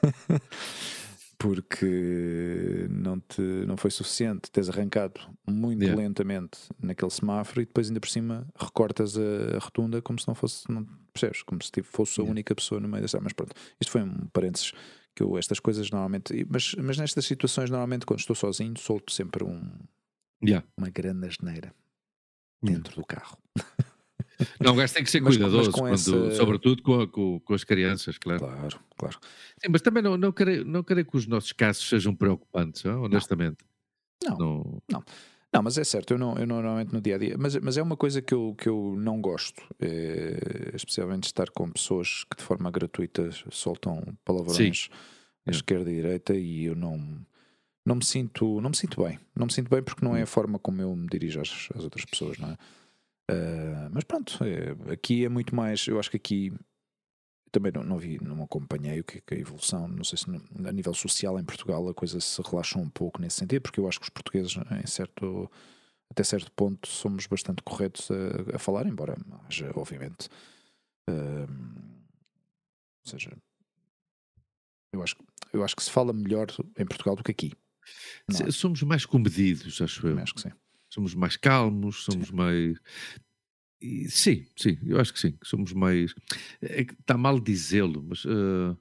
[LAUGHS] porque não, te, não foi suficiente teres arrancado muito Yeah. lentamente naquele semáforo e depois ainda por cima recortas a, a rotunda como se não fosse, não, percebes? Como se tipo, fosse a Yeah. única pessoa no meio dessa. Mas pronto, isto foi um parênteses que eu, estas coisas normalmente, mas, mas nestas situações, normalmente quando estou sozinho, solto sempre um, Yeah. uma grande asneira dentro do carro. [LAUGHS] Não, o gajo tem que ser Mas com- mas cuidadoso, quando- essa- sobretudo com, a- com- com as crianças, claro. Claro, claro. Sim, mas também não, não, creio, não creio que os nossos casos sejam preocupantes, honestamente. Não. Não. Não, mas é certo, eu, não, eu não- normalmente no dia a dia, mas, mas é uma coisa que eu, que eu não gosto, é, especialmente estar com pessoas que de forma gratuita soltam palavrões à É. esquerda e direita e eu não, não me sinto, não me sinto bem, não me sinto bem porque não é a forma como eu me dirijo às, às outras pessoas, não é? Ah, mas pronto, é, aqui é muito mais, eu acho que aqui também não, não vi, não acompanhei o que, que é a evolução, não sei se no- a nível social em Portugal a coisa se relaxou um pouco nesse sentido, porque eu acho que os portugueses em certo até certo ponto somos bastante corretos a, a falar, embora haja, obviamente. Uh, ou seja, eu acho, eu acho que se fala melhor em Portugal do que aqui. É? Somos mais comedidos, acho eu. Acho que sim. Somos mais calmos, somos sim. mais. E, sim, sim, eu acho que sim. Somos mais. É, está mal dizê-lo, mas. Uh,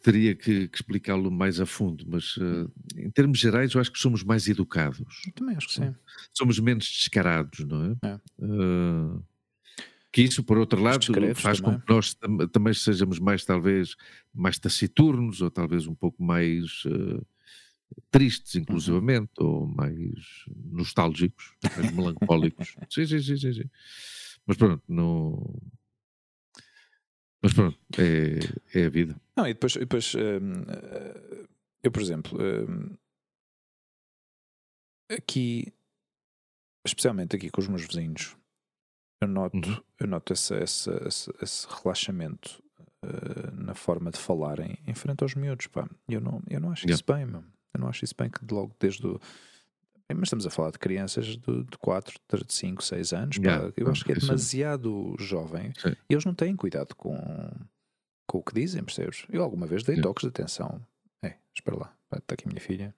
teria que, que explicá-lo mais a fundo, mas uh, em termos gerais eu acho que somos mais educados. Eu também acho que sim. Somos menos descarados, não é? é. Uh, que isso, por outro lado, faz também. com que nós tam também sejamos mais, talvez, mais taciturnos, ou talvez um pouco mais uh, tristes, uhum. inclusivamente, uhum. ou mais nostálgicos, mais melancólicos. [LAUGHS] sim, sim, sim, sim, sim. Mas pronto, não... Mas pronto, é, é a vida. Não, e depois, depois hum, eu, por exemplo, hum, aqui, especialmente aqui com os meus vizinhos, eu noto, uhum. eu noto esse, esse, esse, esse relaxamento uh, na forma de falarem em frente aos miúdos. Pá. Eu, não, eu não acho yeah. isso bem, meu. Eu não acho isso bem que logo desde o. Mas estamos a falar de crianças de, de 4, de 5, 6 anos. Yeah. Eu acho que é demasiado jovem Sim. e eles não têm cuidado com, com o que dizem, percebes? Eu alguma vez dei yeah. toques de atenção. É, espera lá, está aqui a minha filha,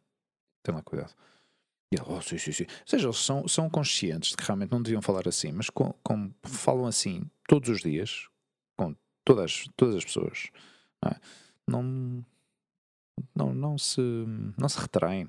tem lá cuidado. E ele, oh, sim, sim, sim. Ou seja, eles são, são conscientes de que realmente não deviam falar assim, mas com, com falam assim todos os dias, com todas, todas as pessoas, não, é? não, não, não, se, não se retraem.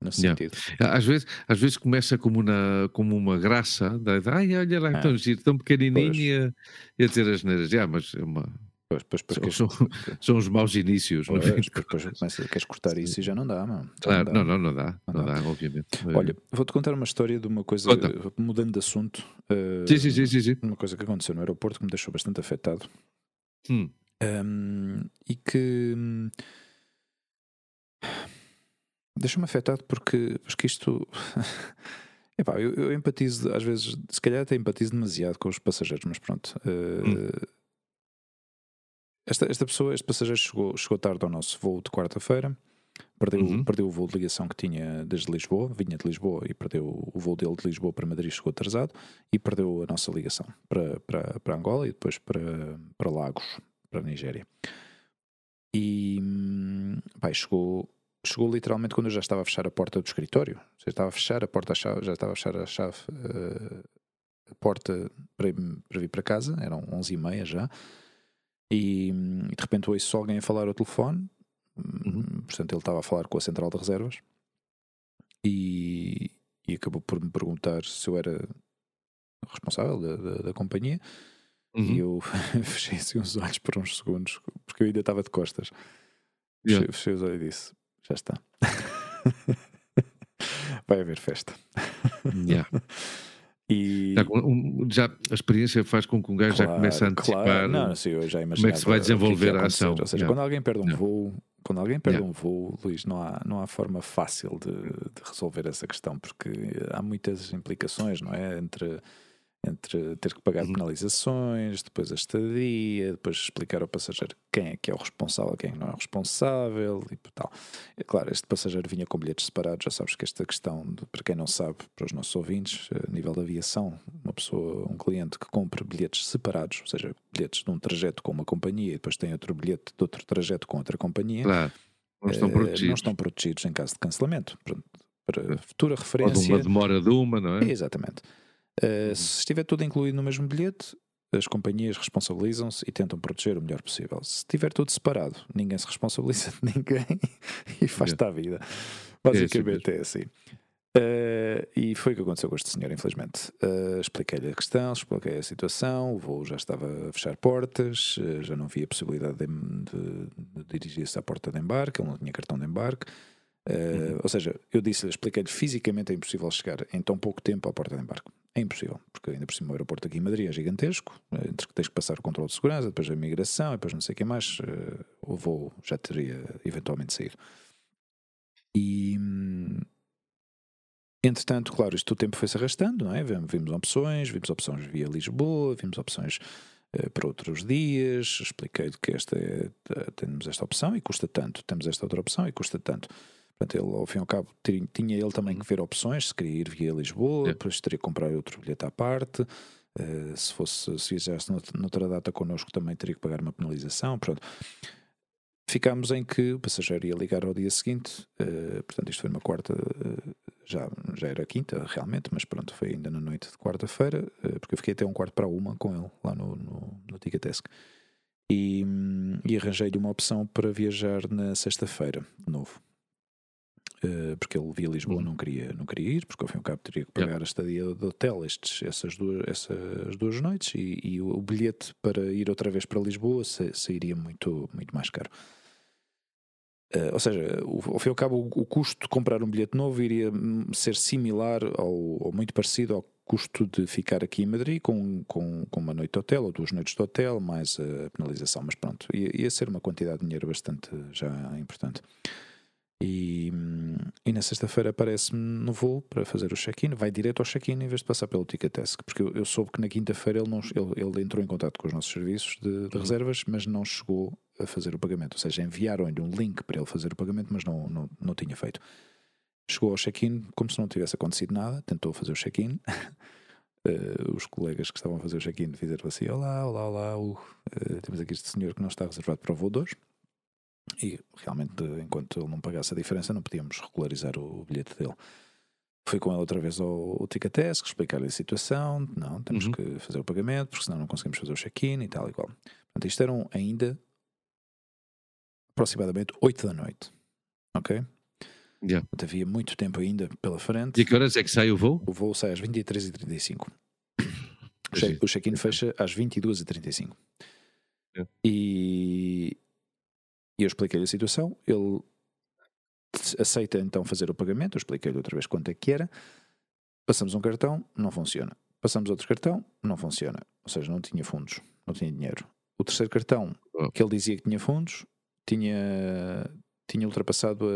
Nesse yeah. sentido. Às vezes, às vezes começa como, uma como uma graça, ai, olha lá, é. tão giro, tão pequenininho, e a dizer as neiras, yeah, mas é uma, Pois, pois, pois, são, são, [LAUGHS] são, os maus inícios. Pois, depois, depois começa, queres cortar isso e já não dá, mano. Claro, não, não, não, dá, não, não dá, dá, obviamente. Olha, vou-te contar uma história de uma coisa, Conta. mudando de assunto. Uh, sim, sim, sim, sim, Uma coisa que aconteceu no aeroporto que me deixou bastante afetado. Hum. Um, e que hum, deixou-me afetado porque, porque isto. [LAUGHS] Epá, eu, eu empatizo, às vezes, se calhar até empatizo demasiado com os passageiros, mas pronto. Uh, hum esta, esta pessoa, este passageiro chegou, chegou tarde ao nosso voo de quarta-feira, perdeu, uhum. perdeu o voo de ligação que tinha desde Lisboa, vinha de Lisboa e perdeu o voo dele de Lisboa para Madrid, chegou atrasado e perdeu a nossa ligação para, para, para Angola e depois para, para Lagos, para a Nigéria. E pai, chegou, chegou literalmente quando eu já estava a fechar a porta do escritório. Já estava a fechar a porta, já estava a fechar a chave, uh, a porta para, para vir para casa, eram 11h30 já. E, e de repente ouço alguém a falar ao telefone. Uhum. Portanto, ele estava a falar com a central de reservas e, e acabou por me perguntar se eu era responsável da, da, da companhia. Uhum. E eu [LAUGHS] fechei assim os olhos por uns segundos, porque eu ainda estava de costas. Yeah. Fechei, fechei os olhos e disse: Já está. [LAUGHS] Vai haver festa. Yeah. [LAUGHS] E... Já, a experiência faz com que um gajo claro, já comece a antecipar claro. Não, sim, eu já como é que se vai desenvolver a ação. Ou seja, quando alguém perde um voo, quando alguém perde um voo, Luís, não há, não há forma fácil de, de resolver essa questão, porque há muitas implicações, não é? Entre entre ter que pagar uhum. penalizações, depois a estadia, depois explicar ao passageiro quem é que é o responsável, quem não é o responsável e tal. É claro, este passageiro vinha com bilhetes separados, já sabes que esta questão, de, para quem não sabe, para os nossos ouvintes, a nível da aviação, uma pessoa, um cliente que compra bilhetes separados, ou seja, bilhetes de um trajeto com uma companhia e depois tem outro bilhete de outro trajeto com outra companhia, claro. não, estão protegidos. não estão protegidos em caso de cancelamento. para futura referência. Ou de uma demora de uma, não é? Exatamente. Uh, se estiver tudo incluído no mesmo bilhete, as companhias responsabilizam-se e tentam proteger o melhor possível. Se estiver tudo separado, ninguém se responsabiliza de ninguém [LAUGHS] e faz-te a vida. Basicamente é, é assim. Uh, e foi o que aconteceu com este senhor, infelizmente. Uh, Expliquei-lhe a questão, expliquei a situação, o voo já estava a fechar portas, uh, já não havia possibilidade de, de, de dirigir-se à porta de embarque, ele não tinha cartão de embarque. Uh, Ou seja, eu disse, expliquei-lhe fisicamente é impossível chegar em tão pouco tempo à porta de embarque. É impossível, porque ainda por cima o aeroporto aqui em Madrid é gigantesco, eh, entre que tens que passar o controle de segurança, depois a migração, depois não sei o que mais, uh, o voo já teria eventualmente saído. E entretanto, claro, isto o tempo foi-se arrastando, não é? Vimos opções, vimos opções via Lisboa, vimos opções uh, para outros dias, expliquei-lhe que esta é, temos esta opção e custa tanto, temos esta outra opção e custa tanto. Portanto, ele, ao fim e ao cabo, tinha, ele também que ver opções, se queria ir via Lisboa, É. depois teria que comprar outro bilhete à parte. eh, se fosse se fizesse nout- noutra data connosco também teria que pagar uma penalização. Pronto. Ficámos em que o passageiro ia ligar ao dia seguinte, eh, portanto, isto foi numa quarta, eh, já, já era quinta realmente, mas pronto, foi ainda na noite de quarta-feira, porque eu fiquei até um quarto para uma com ele lá no, no, no. E, hum, e arranjei-lhe uma opção para viajar na sexta-feira, de novo. Eh, porque ele via Lisboa Uhum. não queria, não queria ir, porque ao fim e ao cabo teria que pagar a estadia do hotel estes, essas, duas, essas duas noites e, e o, bilhete para ir outra vez para Lisboa sa- sairia muito, muito mais caro. Eh, ou seja, o- ao fim e ao cabo, o, o custo de comprar um bilhete novo iria hum, ser similar ao, ou muito parecido ao custo de ficar aqui em Madrid com, com, com uma noite de hotel ou duas noites de hotel, mais a penalização. Mas pronto, ia, ia ser uma quantidade de dinheiro bastante já importante. E, hum, e na sexta-feira aparece-me no voo para fazer o check-in, vai direto ao check-in em vez de passar pelo Ticketesk, porque eu, eu soube que na quinta-feira ele, não- ele, ele entrou em contato com os nossos serviços de, de Uhum. reservas, mas não chegou a fazer o pagamento. Ou seja, enviaram-lhe um link para ele fazer o pagamento, mas não, não, não tinha feito. Chegou ao check-in como se não tivesse acontecido nada, tentou fazer o check-in. [LAUGHS] Eh, os colegas que estavam a fazer o check-in fizeram assim: Olá, olá, olá, uh, temos aqui este senhor que não está reservado para o voo 2. E realmente, enquanto ele não pagasse a diferença, não podíamos regularizar o bilhete dele. Fui com ele outra vez ao, ao Ticketesk, explicar-lhe a situação. Não, temos Uhum. que fazer o pagamento, porque senão não conseguimos fazer o check-in e tal e qual. Portanto, isto eram ainda aproximadamente 8 da noite. Ok? Yeah. Portanto, havia muito tempo ainda pela frente. E que horas é que sai o voo? O voo sai às 23h35. [COUGHS] O check-in fecha às 22h35. É. E, e eu expliquei-lhe a situação. Ele aceita então fazer o pagamento. Eu expliquei-lhe outra vez quanto é que era. Passamos um cartão, não funciona. Passamos outro cartão, não funciona. Ou seja, não tinha fundos, não tinha dinheiro. O terceiro cartão, Oh. que ele dizia que tinha fundos, tinha, tinha ultrapassado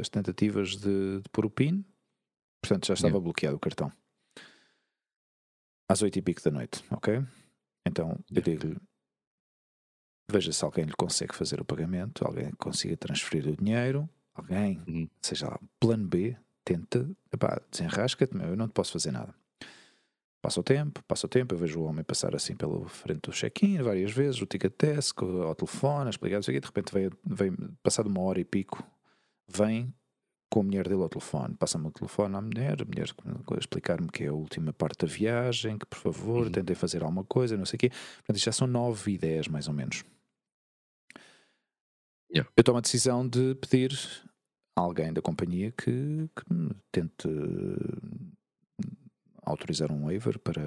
as tentativas de, de pôr o PIN, portanto já estava Yeah. bloqueado o cartão. Às oito e pico da noite, ok? Então eu digo-lhe: veja se alguém lhe consegue fazer o pagamento, alguém que consiga transferir o dinheiro, alguém, Uhum. seja lá, plano B, tenta, epá, desenrasca-te, eu não te posso fazer nada. Passa o tempo, passa o tempo, eu vejo o homem passar assim pela frente do check-in várias vezes, o ticket desk, ao telefone, a explicar, não sei o quê, de repente vem, vem, passado uma hora e pico, vem com a mulher dele ao telefone, passa-me o telefone à mulher, a mulher explicar-me que é a última parte da viagem, que por favor Uhum. tentem fazer alguma coisa, não sei o quê. Portanto, já são 9 e 10 mais ou menos. Yeah. Eu tomo a decisão de pedir a alguém da companhia que, que me tente autorizar um waiver para,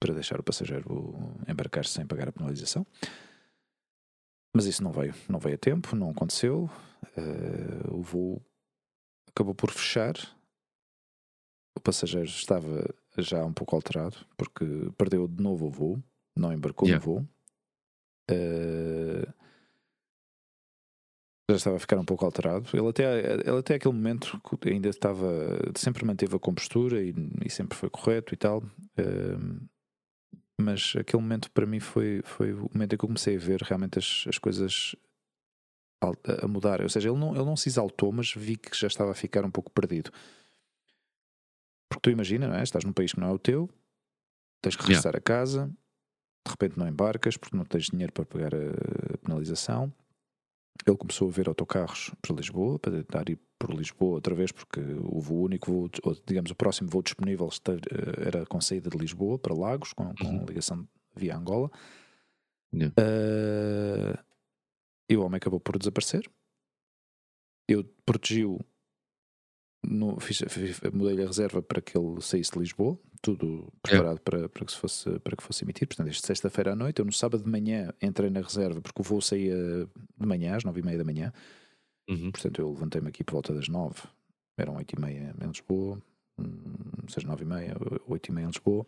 para deixar o passageiro embarcar-se sem pagar a penalização. Mas isso não veio, não veio a tempo, não aconteceu. Eh, o voo acabou por fechar. O passageiro estava já um pouco alterado porque perdeu de novo o voo, não embarcou Yeah. no voo. Eh, já estava a ficar um pouco alterado. Ele até, ele até aquele momento ainda estava, sempre manteve a compostura e, e sempre foi correto e tal. Eh, mas aquele momento para mim foi, foi o momento em que eu comecei a ver realmente as, as coisas a, a mudar. Ou seja, ele não, ele não se exaltou, mas vi que já estava a ficar um pouco perdido. Porque tu imagina, não é? Estás num país que não é o teu, tens que Yeah. regressar a casa, de repente não embarcas porque não tens dinheiro para pagar a, a penalização. Ele começou a ver autocarros para Lisboa, para tentar ir por Lisboa outra vez, porque o único, voo, ou, digamos, o próximo voo disponível esta- era com saída de Lisboa para Lagos, com, com Uhum. ligação via Angola. Yeah. Uh, e o homem acabou por desaparecer. Eu protegi-o, no- fiz- mudei-lhe a reserva para que ele saísse de Lisboa, tudo preparado para, para, que se fosse, para que fosse emitido. Portanto, isto sexta-feira à noite. Eu no sábado de manhã entrei na reserva porque o voo saía de manhã, às nove e meia da manhã. Uhum. Portanto, eu levantei-me aqui por volta das nove, eram oito e meia em Lisboa, hum, seja nove e meia, oito e meia em Lisboa.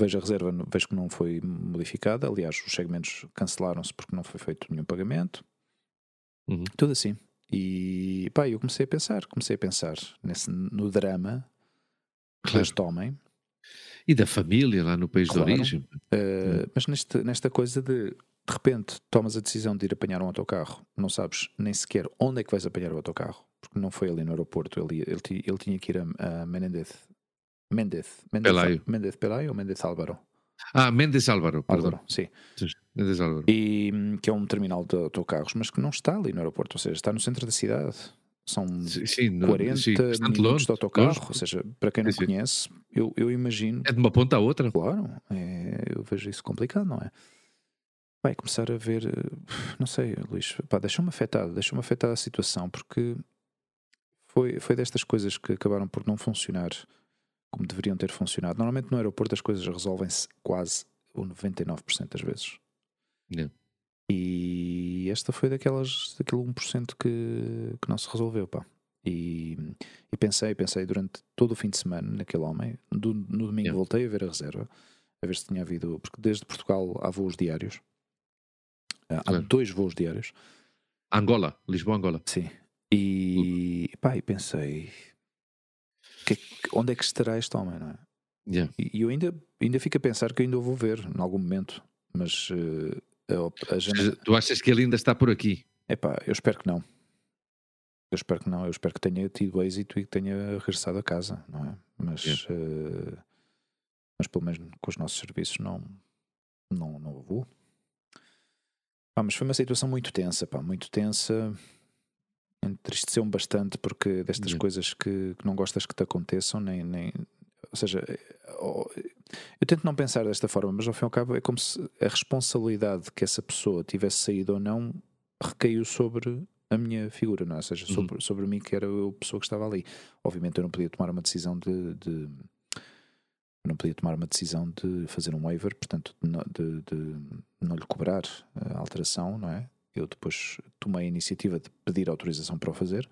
Vejo a reserva, vejo que não foi modificada. Aliás, os segmentos cancelaram-se porque não foi feito nenhum pagamento. Uhum. Tudo assim. E pá, eu comecei a pensar, comecei a pensar nesse, no drama Claro. deste homem, E da família lá no país Claro. de origem. Uh, mas neste, nesta coisa de de repente tomas a decisão de ir apanhar um autocarro, não sabes nem sequer onde é que vais apanhar o autocarro, porque não foi ali no aeroporto, ele, ele, ele tinha que ir a, a Menendez. Mendez. Mendez Pelayo. Mendez Pelayo ou Mendez Álvaro? Ah, Mendes Álvaro, perdão. Álvaro, sim. E hum, que é um terminal de autocarros, mas que não está ali no aeroporto, ou seja, está no centro da cidade. São Sim, sim, no- 40 sim, minutos longe, de autocarro, longe. ou seja, para quem não conhece, eu, eu imagino É de uma ponta à outra. Claro, é, eu vejo isso complicado, não é? Vai começar a ver, eh, não sei, Luís, pá, deixou-me afetado, deixou-me afetada a situação, porque foi, foi destas coisas que acabaram por não funcionar como deveriam ter funcionado. Normalmente no aeroporto as coisas resolvem-se quase o 99% das vezes. Yeah. E esta foi daquelas, daquele 1% que, que não se resolveu, pá. E, e pensei, pensei durante todo o fim de semana naquele homem. Do- no domingo Yeah. voltei a ver a reserva, a ver se tinha havido. Porque desde Portugal há voos diários. Ah, Há Claro. dois voos diários. Angola, Lisboa, Angola. Sim. E, pá, e pensei: que onde é que estará este homem, não é? Yeah. E e eu ainda, ainda fico a pensar que ainda o vou ver em algum momento, mas Ou janela. Tu achas que ele ainda está por aqui? Epá, eu espero que não. Eu espero que não. Eu espero que tenha tido êxito e que tenha regressado a casa, não é? Mas, eh, mas pelo menos com os nossos serviços não, não, não vou. Pá, mas foi uma situação muito tensa, pá, muito tensa. Entristeceu-me bastante porque destas Yeah. coisas que, que não gostas que te aconteçam, nem, nem ou seja, eh, eu tento não pensar desta forma, mas ao fim e ao cabo é como se a responsabilidade que essa pessoa tivesse saído ou não recaiu sobre a minha figura, não é? Ou seja, Uhum. sobre, sobre mim, que era eu a pessoa que estava ali. Obviamente eu não podia tomar uma decisão de. de- não podia tomar uma decisão de fazer um waiver, portanto, de, não- de- de não lhe cobrar a alteração, não é? Eu depois tomei a iniciativa de pedir autorização para o fazer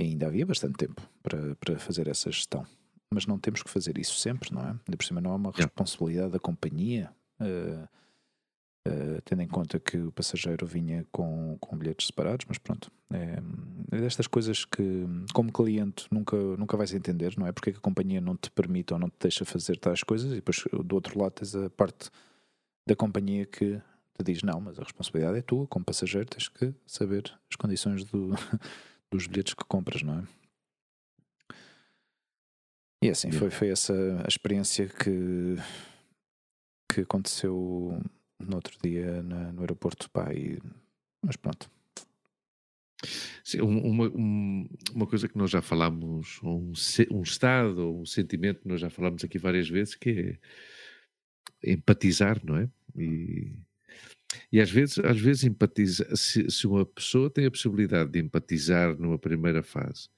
e ainda havia bastante tempo para, para fazer essa gestão. Mas não temos que fazer isso sempre, não é? Ainda por cima não é uma responsabilidade da companhia, eh, eh, tendo em conta que o passageiro vinha com, com bilhetes separados, mas pronto. É, é destas coisas que, como cliente, nunca, nunca vais entender, não é? Porque é que a companhia não te permite ou não te deixa fazer tais coisas e depois do outro lado tens a parte da companhia que te diz não, mas a responsabilidade é tua, como passageiro, tens que saber as condições do, [LAUGHS] dos bilhetes que compras, não é? E assim, Yeah. foi, foi essa a experiência que, que aconteceu no outro dia na- no aeroporto, pá, e- mas pronto. Sim, um- uma, um- uma coisa que nós já falámos, um, um estado, ou um sentimento que nós já falámos aqui várias vezes, que é empatizar, não é? E, e às vezes, às vezes empatiza, se, se uma pessoa tem a possibilidade de empatizar numa primeira fase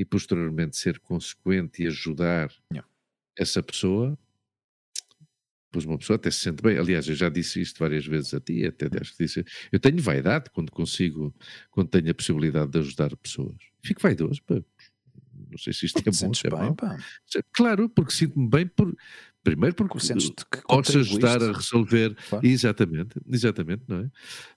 e posteriormente ser consequente e ajudar essa pessoa, pois uma pessoa até se sente bem. Aliás, eu já disse isto várias vezes a ti, até acho que disse. Eu tenho vaidade quando consigo, quando tenho a possibilidade de ajudar pessoas. Fico vaidoso, pá. Não sei se isto é bom, se é bem, pá. Claro, porque sinto-me bem por. Primeiro porque podes ajudar a resolver. Claro. Exatamente, exatamente, não é?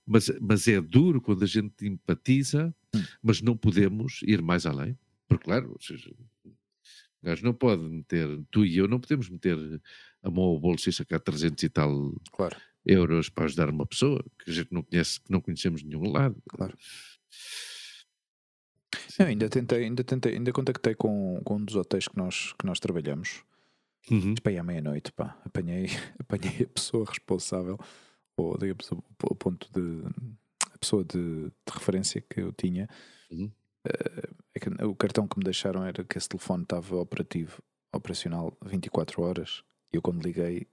Mas, mas é duro quando a gente empatiza, Hum. mas não podemos ir mais além. Porque, claro, ou seja, o gajo não pode meter, tu e eu não podemos meter a mão ao bolso e sacar 300 e tal Claro, euros para ajudar uma pessoa que a gente não conhece, que não conhecemos de nenhum lado. Claro. eu ainda tentei, ainda tentei, ainda contactei com, com um dos hotéis que nós, que nós trabalhamos. Uhum. Pá, e à meia-noite, pá, apanhei, [LAUGHS] apanhei a pessoa responsável, ou digamos, o, o ponto de. a pessoa de, de referência que eu tinha. Uhum. Eh, é o cartão que me deixaram era que esse telefone estava operativo, operacional 24 horas. E eu, quando liguei,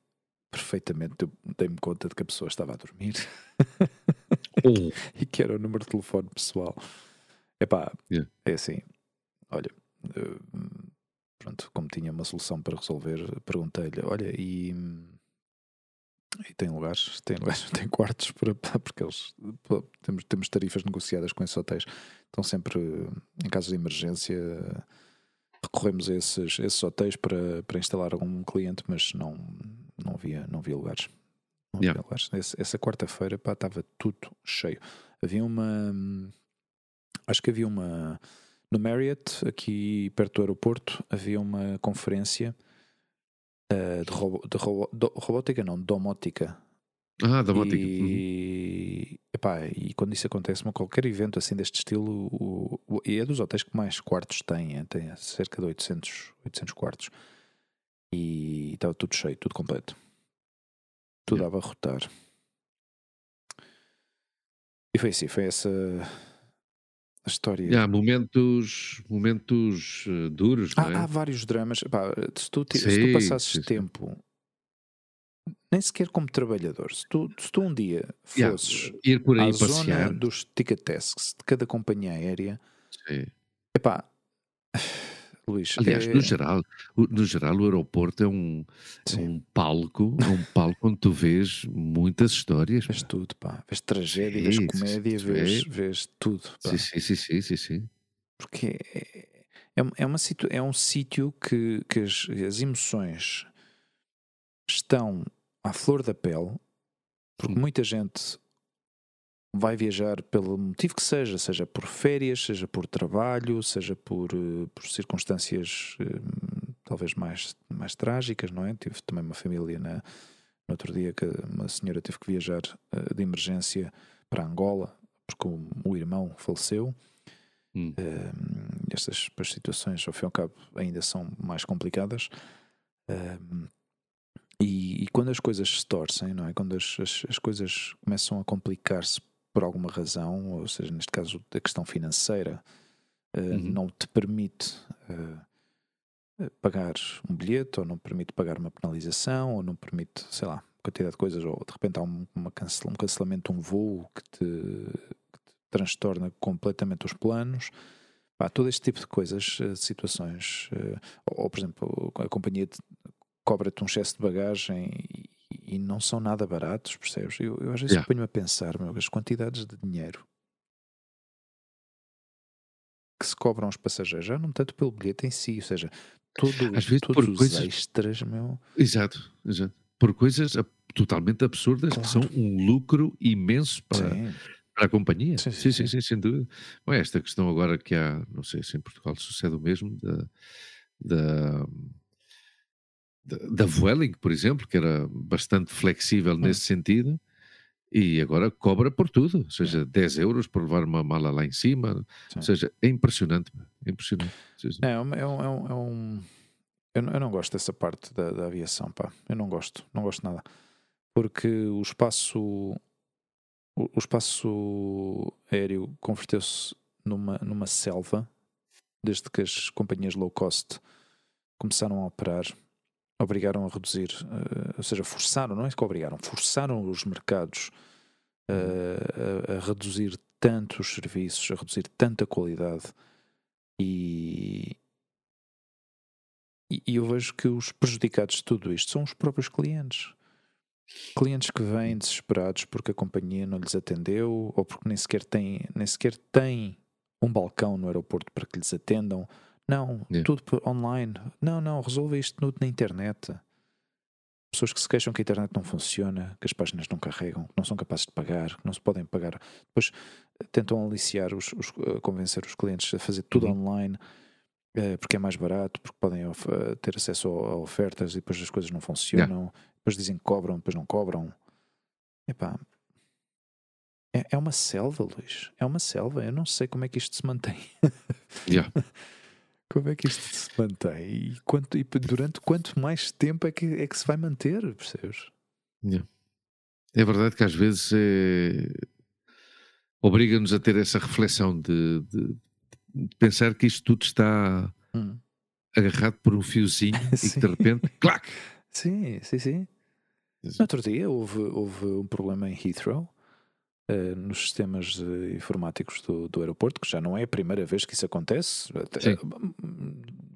perfeitamente dei-me conta de que a pessoa estava a dormir Oh, [LAUGHS] e que era o número de telefone pessoal. Epá, Yeah. é assim, olha, eh, pronto, como tinha uma solução para resolver, perguntei-lhe, olha, e, e tem lugares, tem lugares, [LAUGHS] tem quartos para, porque eles temos, temos tarifas negociadas com esses hotéis, estão sempre eh, em caso de emergência recorremos a esses, esses hotéis para, para instalar algum cliente, mas não, não havia, não havia lugares. Não Yeah. lugares. Esse- essa quarta-feira estava tudo cheio. Havia uma. Acho que havia uma. No Marriott, aqui perto do aeroporto, havia uma conferência eh, de, robo, de robo- do- robótica, não, domótica. ah, da Mótica. Uhum. E Epá, e quando isso acontece, qualquer evento assim deste estilo, o, o, e é dos hotéis que mais quartos têm, é, tem cerca de 800, 800 quartos. E estava tudo cheio, tudo completo. Tudo yeah. a abarrotar. E foi assim, foi essa história. Há momentos, momentos uh, duros, há, é? há, vários dramas. Epá, se, tu, sim, se tu passasses sim, tempo nem sequer como trabalhador. Se tu, se tu um dia fosses yeah, ir por aí à passear. zona dos ticket desks de cada companhia aérea, Sim. epá, Luís, Aliás, é... no, geral, no geral, o aeroporto é um, é um palco, é um palco onde tu vês muitas histórias. Vês tudo, pá. Vês tragédia, vês comédia, vês, vês tudo. Pá. Sim, sim, sim, sim, sim, sim. Porque é, é, é, uma situ... é um sítio que, que as, as emoções estão à flor da pele, porque hum. muita gente vai viajar pelo motivo que seja, seja por férias, seja por trabalho, seja por, uh, por circunstâncias uh, talvez mais, mais trágicas, não é? Tive também uma família na, no outro dia que uma senhora teve que viajar uh, de emergência para Angola porque o, o irmão faleceu. Hum. estas situações, ao fim e ao cabo, ainda são mais complicadas. E, e, quando as coisas se torcem, não é? Quando as, as, as coisas começam a complicar-se por alguma razão, ou seja, neste caso a questão financeira, uh, uhum. não te permite uh, pagar um bilhete, ou não permite pagar uma penalização, ou não permite, sei lá, quantidade de coisas, ou de repente há um, cancel, um cancelamento de um voo que te, que te, transtorna completamente os planos. Pá, todo este tipo de coisas, situações, ou, ou, por exemplo, a companhia cobra-te um excesso de bagagem e, não são nada baratos, percebes? Eu, eu às vezes yeah. ponho-me a pensar, meu, as quantidades de dinheiro que se cobram aos passageiros, já não tanto pelo bilhete em si, ou seja, todo, às vezes todos por os coisas... extras, meu. Exato, exato. Por coisas totalmente absurdas claro. que são um lucro imenso para, para a companhia. Sim sim, sim, sim, sim, sem dúvida. Bom, esta questão agora que há, não sei se em Portugal sucede o mesmo, da, da da Vueling, por exemplo, que era bastante flexível hum. nesse sentido, e agora cobra por tudo, ou seja, 10 euros por levar uma mala lá em cima, Sim. ou seja, é impressionante, é impressionante. É, é, um, é, um, é um, eu, não, eu não gosto dessa parte da, da, aviação, pá, eu não gosto, não gosto nada, porque o espaço, o, o espaço aéreo converteu-se numa, numa selva, desde que as companhias low cost começaram a operar obrigaram a reduzir, uh, ou seja, forçaram, não é que obrigaram, forçaram os mercados uh, a, a, reduzir tanto os serviços, a reduzir tanta qualidade e, e, eu vejo que os prejudicados de tudo isto são os próprios clientes. Clientes que vêm desesperados porque a companhia não lhes atendeu ou porque nem sequer nem sequer têm um balcão no aeroporto para que lhes atendam não, yeah. tudo online. Não, não, resolva isto tudo na internet. Pessoas que se queixam que a internet não funciona, que as páginas não carregam, que não são capazes de pagar, que não se podem pagar. Depois eh, tentam aliciar, os, os eh, convencer os clientes a fazer tudo uhum. online eh, porque é mais barato, porque podem ter acesso a, ofertas e depois as coisas não funcionam. Yeah. Depois dizem que cobram, depois não cobram. Epá, é, é uma selva, Luís. É uma selva. Eu não sei como é que isto se mantém. Yeah. [LAUGHS] Como é que isto se mantém? E, quanto, e durante quanto mais tempo é que, é que se vai manter, percebes? Yeah. É verdade que às vezes é... obriga-nos a ter essa reflexão de, de, de, pensar que isto tudo está hum. agarrado por um fiozinho [LAUGHS] e que de repente, clac! Sim, sim, sim. No outro dia houve, houve um problema em Heathrow uh, nos sistemas uh, informáticos do, do, aeroporto, que já não é a primeira vez que isso acontece. Sim.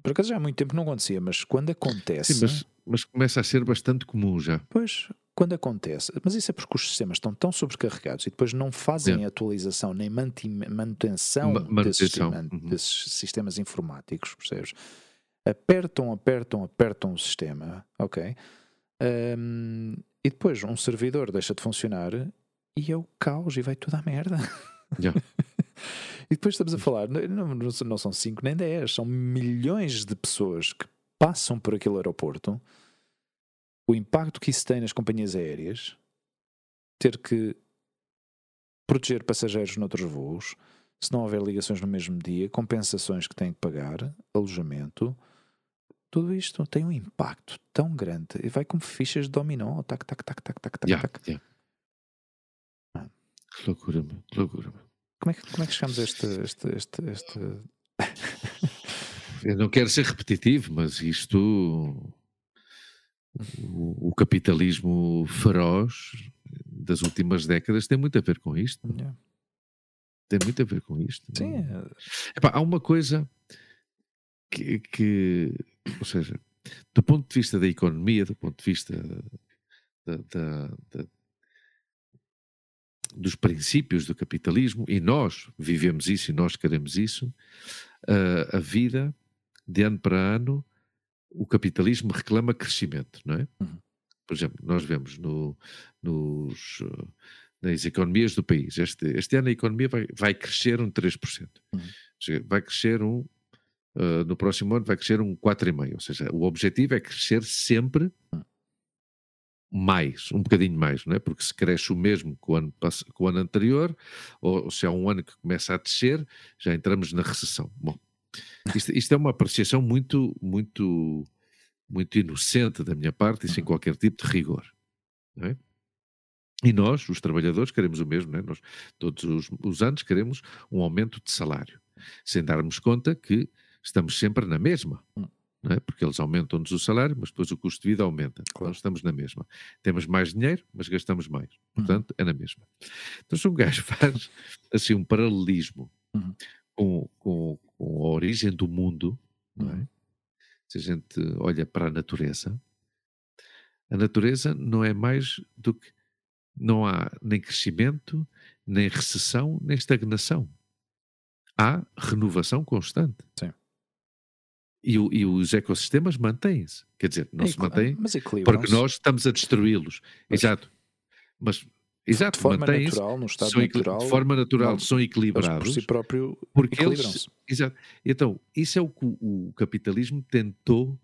Por acaso já há muito tempo não acontecia, mas quando acontece. Sim, mas, mas começa a ser bastante comum já. Pois, quando acontece, mas isso é porque os sistemas estão tão sobrecarregados e depois não fazem atualização nem manutenção, Ma manutenção. Desses, uhum. desses, sistemas informáticos, percebes? Apertam, apertam, apertam o sistema, ok? Um, e depois um servidor deixa de funcionar e é o caos e vai tudo à merda. [LAUGHS] Yeah. e depois estamos a falar, não, não são 5 nem 10, são milhões de pessoas que passam por aquele aeroporto. O impacto que isso tem nas companhias aéreas, ter que proteger passageiros noutros voos, se não houver ligações no mesmo dia, compensações que têm que pagar, alojamento, tudo isto tem um impacto tão grande e vai como fichas de dominó, tac, tac, tac, tac, tac, tac, Yeah, tac. yeah. Que loucura, meu, que loucura. meu. Como é que, como é que chegamos a este, este, este, este... Eu não quero ser repetitivo, mas isto. O, o capitalismo feroz das últimas décadas tem muito a ver com isto. Yeah. Tem muito a ver com isto. Sim, é- Epá, há uma coisa que, que, ou seja, do ponto de vista da economia, do ponto de vista da- da- da- dos princípios do capitalismo, e nós vivemos isso e nós queremos isso, a- a vida, de ano para ano, o capitalismo reclama crescimento, não é? Uhum. Por exemplo, nós vemos no, nos, nas economias do país, este, este ano a economia vai, vai crescer um 3%. Uhum. Vai crescer um, eh, no próximo ano vai crescer um 4,5%. Ou seja, o objetivo é crescer sempre Uhum. Mais, um bocadinho mais, não é? Porque se cresce o mesmo que o ano, que o ano anterior, ou se há um ano que começa a descer, já entramos na recessão. Bom, isto, isto é uma apreciação muito, muito, muito inocente da minha parte e sem qualquer tipo de rigor. não é? E nós, os trabalhadores, queremos o mesmo, não é? Nós, todos os, os anos, queremos um aumento de salário, sem darmos conta que estamos sempre na mesma. É? Porque eles aumentam-nos o salário, mas depois o custo de vida aumenta. Claro. Nós estamos na mesma. Temos mais dinheiro, mas gastamos mais. Uhum. Portanto, é na mesma. Então, se um gajo [LAUGHS] faz assim um paralelismo Uhum. com, com, com a origem do mundo, é? Uhum. se a gente olha para a natureza, a natureza não é mais do que. Não há nem crescimento, nem recessão, nem estagnação. Há renovação constante. Sim. E, o- e os ecossistemas mantêm-se. Quer dizer, não É se mantêm porque nós estamos a destruí-los. Exato. Mas, exato, de forma natural, num estado natural, de forma natural, não- são eles por equilibrados. si próprio Porque eles, exato. Então, isso é o que o, o capitalismo tentou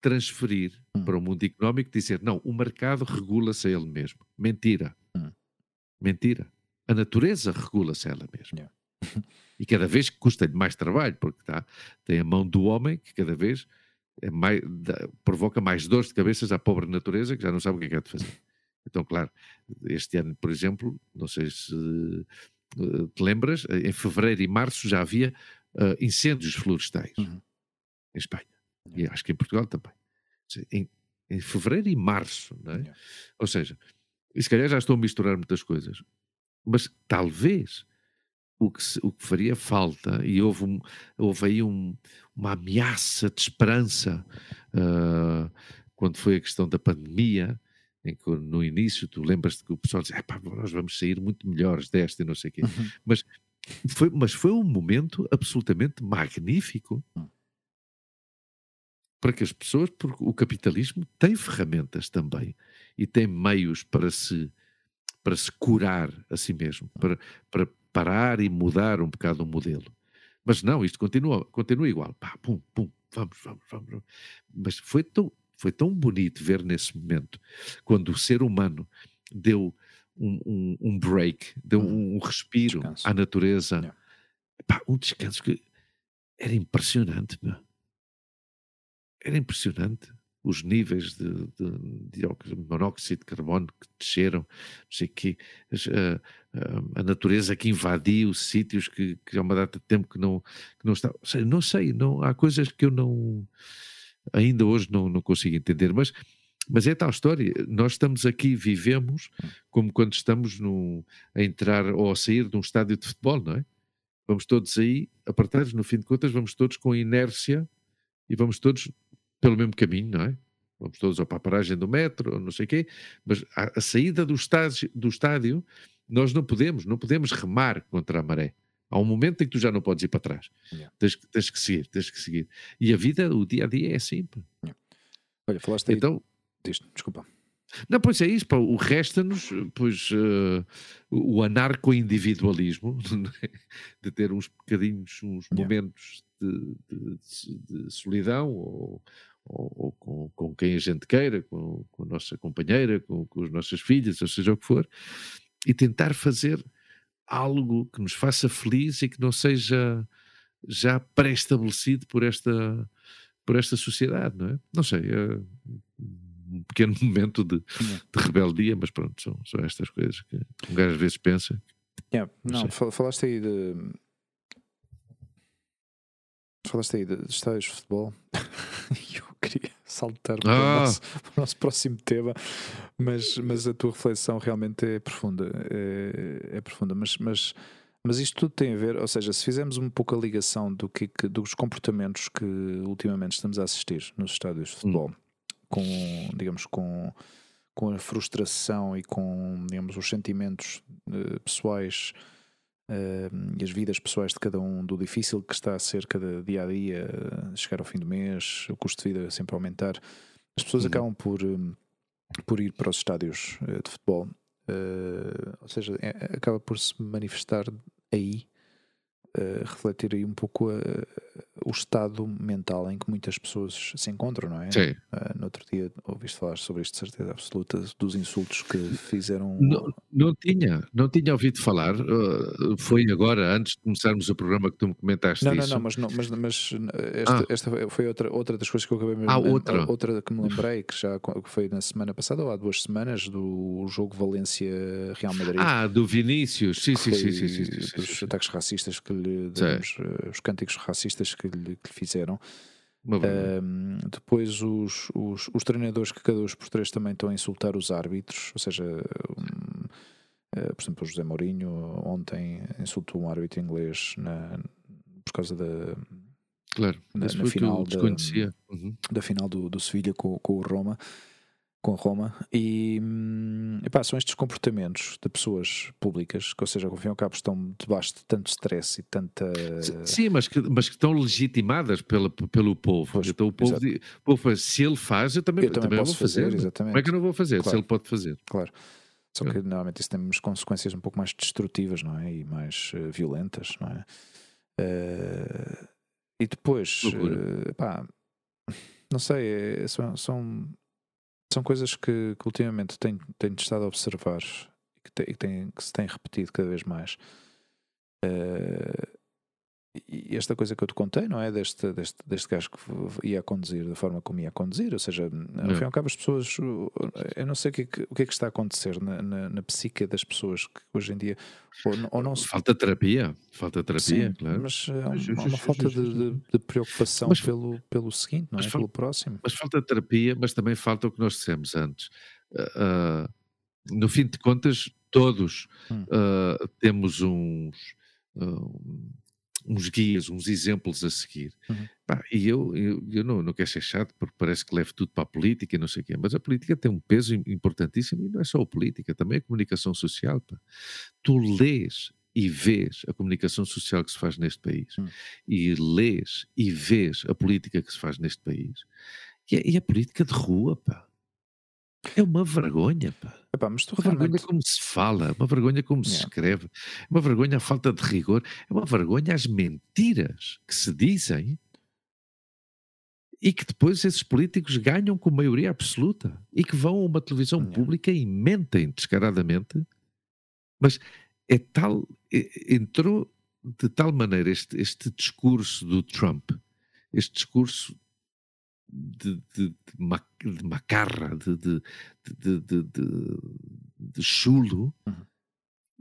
transferir Hum. para o mundo económico, dizer, não, o mercado regula-se a ele mesmo. Mentira. Hum. Mentira. A natureza regula-se a ela mesma. Yeah. [LAUGHS] e cada vez custa-lhe mais trabalho, porque tá, tem a mão do homem que cada vez é mais, dá- provoca mais dores de cabeças à pobre natureza que já não sabe o que é que há de fazer. Então, claro, este ano, por exemplo, não sei se eh, te lembras, em fevereiro e março já havia eh, incêndios florestais Uhum. em Espanha. E acho que em Portugal também. Em, em fevereiro e março, não é? Yeah. Ou seja, e se calhar já estou a misturar muitas coisas, mas talvez o que, o que faria falta, e houve, um- houve aí um- uma ameaça de esperança ah, quando foi a questão da pandemia, em que no início tu lembras-te que o pessoal dizia, "Epá, nós vamos sair muito melhores desta e não sei o quê. Uhum. Mas foi, mas foi um momento absolutamente magnífico Hum. para que as pessoas, porque o capitalismo tem ferramentas também e tem meios para se, para se curar a si mesmo, para, para parar e mudar um bocado o modelo. Mas não, isto continua, continua igual. Pá, pum, pum, vamos, vamos, vamos. Mas foi tão, foi tão bonito ver nesse momento, quando o ser humano deu um, um, um break, deu Uhum. um, respiro Descanso. à natureza. Yeah. Pá, um descanso que era impressionante, meu. Era impressionante os níveis de, de dióxido, monóxido de carbono que desceram, não sei o quê, as- a, a- natureza que invadiu sítios que, que há uma data de tempo que não, que não está. Não sei, não, há coisas que eu não ainda hoje não, não consigo entender, mas, mas é tal história. Nós estamos aqui, vivemos como quando estamos no, a entrar ou a sair de um estádio de futebol, não é? Vamos todos aí, apartados, no fim de contas, vamos todos com inércia e vamos todos pelo mesmo caminho, não é? Vamos todos ou para a paragem do metro, ou não sei o quê, mas a, a saída do estádio, do estádio, nós não podemos, não podemos remar contra a maré. Há um momento em que tu já não podes ir para trás. Yeah. Tens, que- tens que seguir, tens que seguir. E a vida, o dia a dia é assim. pá. Olha, falaste aí Então, disto, desculpa. não, pois é isso, pá, o resta-nos, pois, eh, o anarco-individualismo, [LAUGHS] de ter uns bocadinhos, uns Yeah. momentos de, de- de solidão, ou, ou- ou com, com quem a gente queira, com, com a nossa companheira, com, com as nossas filhas, ou seja o que for, e tentar fazer algo que nos faça feliz e que não seja já pré-estabelecido por esta, por esta sociedade, não é? Não sei, é um pequeno [LAUGHS] momento de, de rebeldia, mas pronto, são, são estas coisas que um gajo às vezes pensa. Yeah, não, não falaste aí de. Falaste aí de, estádios de futebol. [LAUGHS] queria [LAUGHS] saltar para, ah. o nosso, para, o nosso, próximo tema, mas, mas a tua reflexão realmente é profunda. É, é profunda, mas, mas, mas isto tudo tem a ver, ou seja, se fizermos um pouco a ligação do que, que dos comportamentos que ultimamente estamos a assistir nos estádios de futebol, hum. com, digamos, com com a frustração e com, digamos, os sentimentos uh, pessoais uh, e as vidas pessoais de cada um, do difícil que está a ser cada dia a dia, uh, chegar ao fim do mês, o custo de vida sempre aumentar, as pessoas uhum. acabam por, por ir para os estádios de futebol. ou seja, é, acaba por se manifestar aí refletir aí um pouco a, o estado mental em que muitas pessoas se encontram, não é? Sim. Uh, no outro dia ouviste falar sobre isto de certeza absoluta, dos insultos que fizeram. Não, não tinha, não tinha ouvido falar. Uh, foi agora, antes de começarmos o programa, que tu me comentaste não, isso. Não, não, mas, não, mas, mas esta, ah. esta, foi outra, outra das coisas que eu acabei ah, outra. outra que me lembrei, que já que foi na semana passada, ou há duas semanas, do jogo Valência-Real Madrid. Ah, do Vinícius, sim, sim, sim, sim, sim, sim, Dos ataques racistas que lhe, digamos, eh, os cânticos racistas que lhe, que lhe fizeram. Um, depois os, os, os, treinadores que cada dois por três também estão a insultar os árbitros, ou seja, um, uh, por exemplo, o José Mourinho ontem insultou um árbitro inglês na, por causa da claro, na, na final da, uhum. da final do, do Sevilha com, com o Roma com Roma e hum, epá, são estes comportamentos de pessoas públicas que, ou seja, ao fim e ao cabo estão debaixo de tanto stress e tanta. Sim, mas que, mas que estão legitimadas pelo, pelo povo. Pois, então o povo, diz, o povo se ele faz, eu também, eu também, também vou fazer. fazer exatamente. Como é que eu não vou fazer claro. se ele pode fazer? Claro. Só que normalmente isso tem umas consequências um pouco mais destrutivas, não é? E mais uh, violentas, não é? Uh, e depois, uh, pá, não sei, é, são, são são coisas que, que ultimamente tenho, tenho estado a observar e que, te, que, tem, que se tem repetido cada vez mais. Uh, e esta coisa que eu te contei, não é? Deste, deste, deste gajo que ia conduzir da forma como ia conduzir, ou seja, ao fim e ao cabo, as pessoas. Eu não sei o que é que, o que, é que está a acontecer na, na, na psique das pessoas que hoje em dia. Ou, ou não se... Falta terapia, falta terapia, Sim, claro. Mas há uma, uma falta de, de, de preocupação mas, pelo, pelo seguinte, não é? Pelo próximo. Mas falta terapia, mas também falta o que nós dissemos antes. Uh, no fim de contas, todos hum. uh, temos uns. Uh, uns guias, uns exemplos a seguir. Uhum. E eu, eu, eu não, não quero ser chato porque parece que levo tudo para a política e não sei o quê, mas a política tem um peso importantíssimo e não é só a política, também a comunicação social. Pá. Tu lês e vês a comunicação social que se faz neste país uhum. e lês e vês a política que se faz neste país e a, e a política de rua, pá. É uma vergonha, pá. Epá, mas tu uma realmente... vergonha como se fala, uma vergonha como yeah. se escreve, uma vergonha a falta de rigor, é uma vergonha as mentiras que se dizem e que depois esses políticos ganham com maioria absoluta e que vão a uma televisão yeah. pública e mentem descaradamente, mas é tal, entrou de tal maneira este, este discurso do Trump, este discurso de, de, de, macarra, de, de, chulo. Uhum.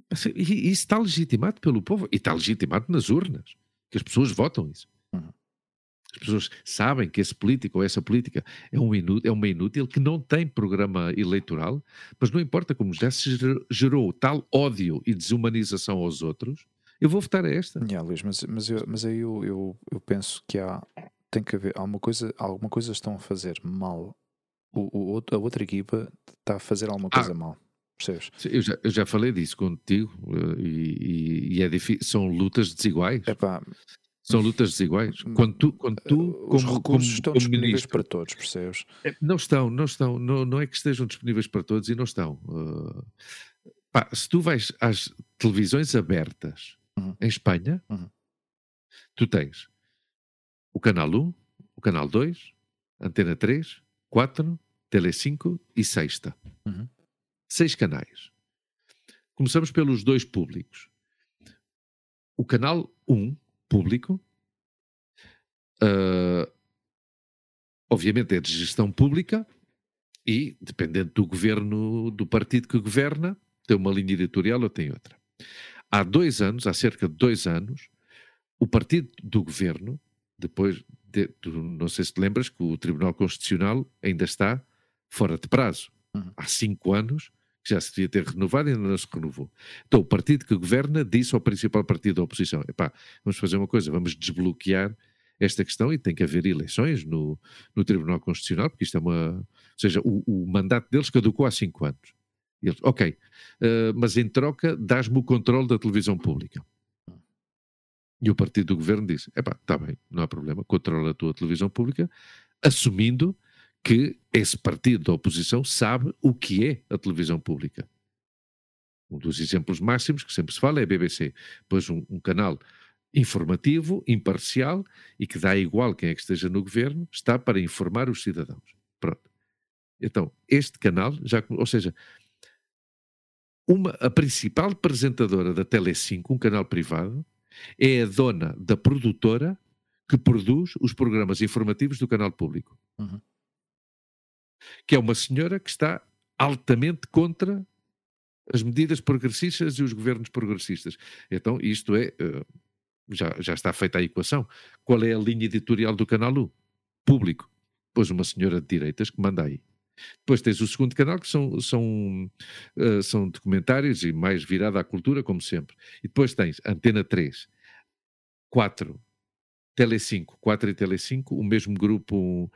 Assim, e isso está legitimado pelo povo e está legitimado nas urnas, que as pessoas votam isso. Uhum. As pessoas sabem que esse político ou essa política é, um inútil, é uma inútil que não tem programa eleitoral, mas não importa como já se gerou tal ódio e desumanização aos outros, eu vou votar a esta. Yeah, Luís, mas, mas, eu, mas aí eu, eu, eu penso que há, tem que haver alguma coisa, alguma coisa estão a fazer mal. O, o a outra equipa está a fazer alguma coisa ah, mal. Percebes? Eu já, eu já falei disso contigo uh, e, e, é difícil, são lutas desiguais. Epá, são lutas desiguais. Quando tu, quando tu uh, os como, recursos como, estão como disponíveis ministro, para todos, percebes? É, não estão, não estão. Não, não é que estejam disponíveis para todos e não estão. Uh, pá, se tu vais às televisões abertas uhum. em Espanha, uhum. tu tens o canal 1, o canal 2, Antena 3, 4, Tele 5 e Sexta. Uhum. Seis canais. Começamos pelos dois públicos. o canal 1, público, uh, obviamente é de gestão pública e, dependendo do governo, do partido que governa, tem uma linha editorial ou tem outra. Há dois anos, há cerca de dois anos, o partido do governo, depois, de, tu, não sei se te lembras, que o Tribunal Constitucional ainda está fora de prazo. Uhum. Há cinco anos que já se devia ter renovado e ainda não se renovou. Então, o partido que governa disse ao principal partido da oposição: epá, vamos fazer uma coisa, vamos desbloquear esta questão e tem que haver eleições no, no Tribunal Constitucional, porque isto é uma. Ou seja, o, o mandato deles caducou há cinco anos. Eles, ok, uh, mas em troca dás-me o controle da televisão pública. E o partido do governo disse: epá, está bem, não há problema, controla a tua televisão pública, assumindo que esse partido da oposição sabe o que é a televisão pública. Um dos exemplos máximos que sempre se fala é a BBC, pois um, um canal informativo, imparcial e que dá igual quem é que esteja no governo, está para informar os cidadãos. Pronto. Então, este canal, já, ou seja, uma, a principal apresentadora da Tele5, um canal privado, é a dona da produtora que produz os programas informativos do canal público. Uhum que é uma senhora que está altamente contra as medidas progressistas e os governos progressistas. Então, isto é, eh, já, já está feita a equação. Qual é a linha editorial do canal U? Público. Pois uma senhora de direitas que manda aí. Depois tens o segundo canal, que são, são, uh, são documentários e mais virada à cultura, como sempre. E depois tens Antena 3, 4, Tele5, 4 e Tele5, o mesmo grupo uh,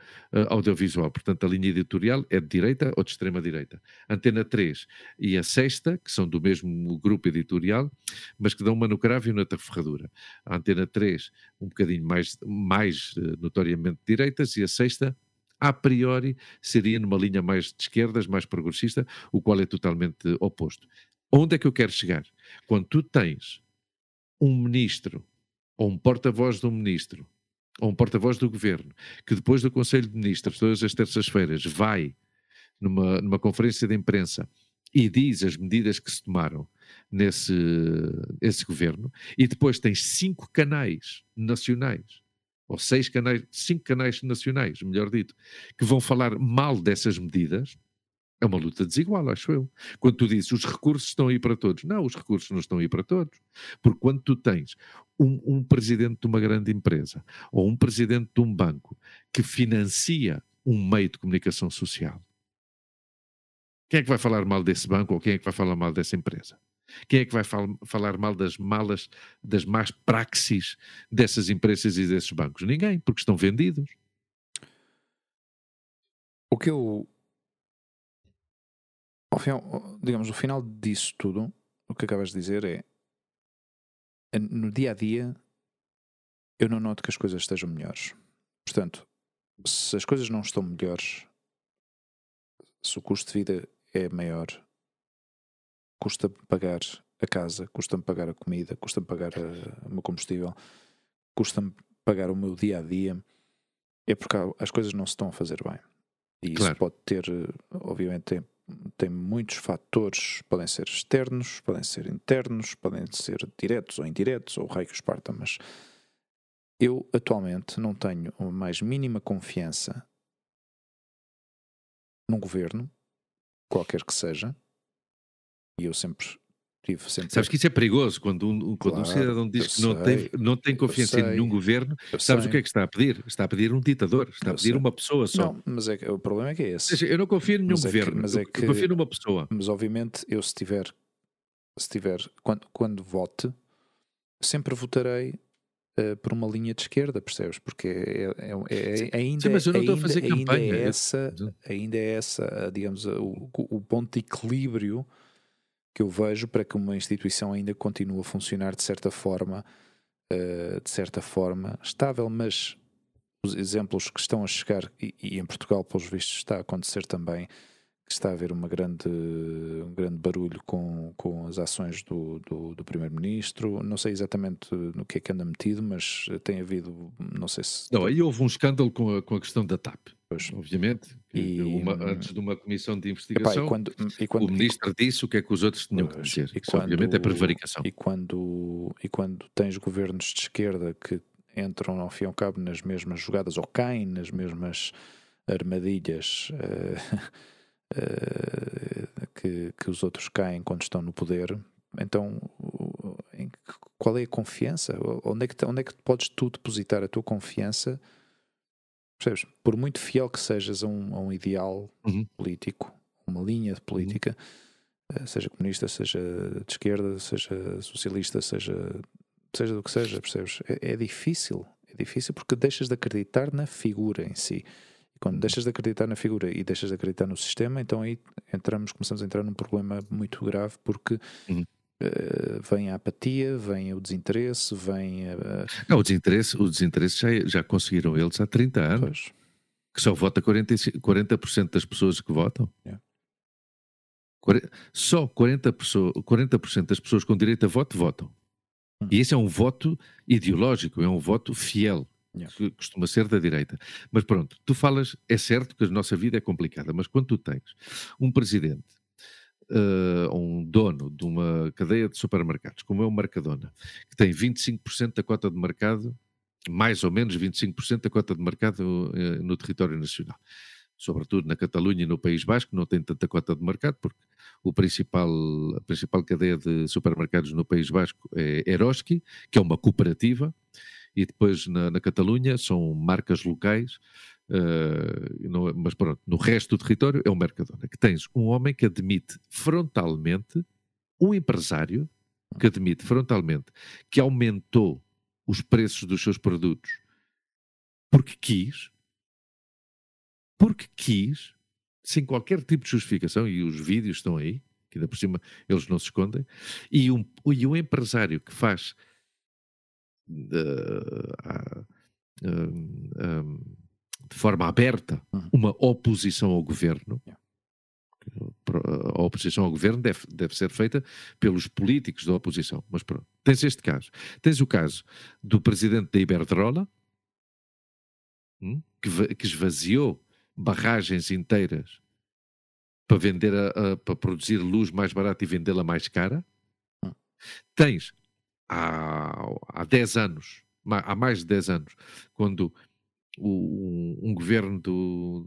audiovisual. Portanto, a linha editorial é de direita ou de extrema-direita. Antena 3 e a Sexta, que são do mesmo grupo editorial, mas que dão uma no cravo e outra ferradura. A Antena 3, um bocadinho mais, mais uh, notoriamente de direitas, e a Sexta, a priori, seria numa linha mais de esquerdas, mais progressista, o qual é totalmente oposto. Onde é que eu quero chegar? Quando tu tens um ministro ou um porta-voz do ministro, ou um porta-voz do governo, que depois do Conselho de Ministros, todas as terças-feiras, vai numa, numa conferência de imprensa e diz as medidas que se tomaram nesse esse governo, e depois tens cinco canais nacionais, ou seis canais, cinco canais nacionais, melhor dito, que vão falar mal dessas medidas, é uma luta desigual, acho eu. Quando tu dizes os recursos estão aí para todos. Não, os recursos não estão aí para todos. Porque quando tu tens um, um presidente de uma grande empresa ou um presidente de um banco que financia um meio de comunicação social, quem é que vai falar mal desse banco ou quem é que vai falar mal dessa empresa? Quem é que vai fal falar mal das malas, das más praxis dessas empresas e desses bancos? Ninguém, porque estão vendidos. O que eu final, digamos, o final disso tudo, o que acabas de dizer é no dia a dia eu não noto que as coisas estejam melhores. Portanto, se as coisas não estão melhores, se o custo de vida é maior, custa-me pagar a casa, custa-me pagar a comida, custa-me pagar a, o meu combustível, custa-me pagar o meu dia a dia, é porque as coisas não se estão a fazer bem. E claro. isso pode ter, obviamente, tem muitos fatores, podem ser externos, podem ser internos, podem ser diretos ou indiretos, ou raio que os parta, mas eu atualmente não tenho a mais mínima confiança num governo, qualquer que seja, e eu sempre tive sempre. Sabes que isso é perigoso quando um, quando claro, um cidadão diz que não, tem, não tem confiança em nenhum governo. Sabes sei. o que é que está a pedir? Está a pedir um ditador, está eu a pedir sei. uma pessoa só. Não, mas é que, o problema é que é esse. Seja, eu não confio em nenhum mas governo, é que, mas é que, eu confio numa pessoa. Mas obviamente eu se tiver, se tiver quando, quando vote, sempre votarei uh, por uma linha de esquerda, percebes? Porque é, é, é, é ainda, Sim, mas eu não ainda, estou a fazer campanha. É essa, ainda é essa, digamos, o, o ponto de equilíbrio que eu vejo para que uma instituição ainda continue a funcionar de certa forma, uh, de certa forma estável, mas os exemplos que estão a chegar, e, e, em Portugal, pelos vistos, está a acontecer também, está a haver uma grande, um grande barulho com, com as ações do, do, do Primeiro-Ministro. Não sei exatamente no que é que anda metido, mas tem havido, não sei se. Não, aí houve um escândalo com a, com a questão da TAP. Pois. Obviamente, E- uma- antes de uma comissão de Epá, investigação, e quando, e quando, o ministro disse o que é que os outros tinham que dizer. e Isso, obviamente, é quando- prevaricação. E quando, e quando tens governos de esquerda que entram ao fim e ao cabo nas mesmas jogadas ou caem nas mesmas armadilhas eh, [LAUGHS] eh, que, que os outros caem quando estão no poder, então qual é a confiança? Onde é, que, onde é que podes tu depositar a tua confiança? Percebes? Por muito fiel que sejas a um, a um ideal Uhum. político, uma linha de política, eh, seja comunista, seja de esquerda, seja socialista, seja, seja do que seja, percebes? É, é difícil, é difícil porque deixas de acreditar na figura em si. Quando deixas de acreditar na figura e deixas de acreditar no sistema, então aí entramos, começamos a entrar num problema muito grave porque Uhum. eh, vem a apatia, vem o desinteresse, vem a. Não, o desinteresse, o desinteresse já, já conseguiram eles há 30 anos, pois, que só vota 45 40% das pessoas que votam. Yeah. Só 40%, pessoa- 40% das pessoas com direito a voto votam. Hum. E esse é um voto ideológico, é um voto fiel, Yeah. que costuma ser da direita. Mas pronto, tu falas, é certo que a nossa vida é complicada, mas quando tu tens um presidente, eh, um dono de uma cadeia de supermercados, como é o Mercadona, que tem 25% da cota de mercado, mais ou menos 25% da cota de mercado eh, no território nacional. Sobretudo na Catalunha e no País Basco, não tem tanta cota de mercado, porque o principal, a principal cadeia de supermercados no País Basco é Eroski, que é uma cooperativa, e depois na, na Catalunha são marcas locais, não- mas pronto, no resto do território é o Mercadona, que tens um homem que admite frontalmente, um empresário que admite frontalmente que aumentou os preços dos seus produtos porque quis, porque quis, sem qualquer tipo de justificação, e os vídeos estão aí, que ainda por cima eles não se escondem, e um, e um empresário que faz eh, ah, hum, hum, de forma aberta Uhum. uma oposição ao governo. A oposição ao governo deve, deve ser feita pelos políticos da oposição. Mas pronto, tens este caso. Tens o caso do presidente da Iberdrola, hum, que, va- que esvaziou barragens inteiras para vender a- a- para produzir luz mais barata e vendê-la mais cara. Hum. Tens há, há 10 anos, há mais de 10 anos, quando o- um, um governo do,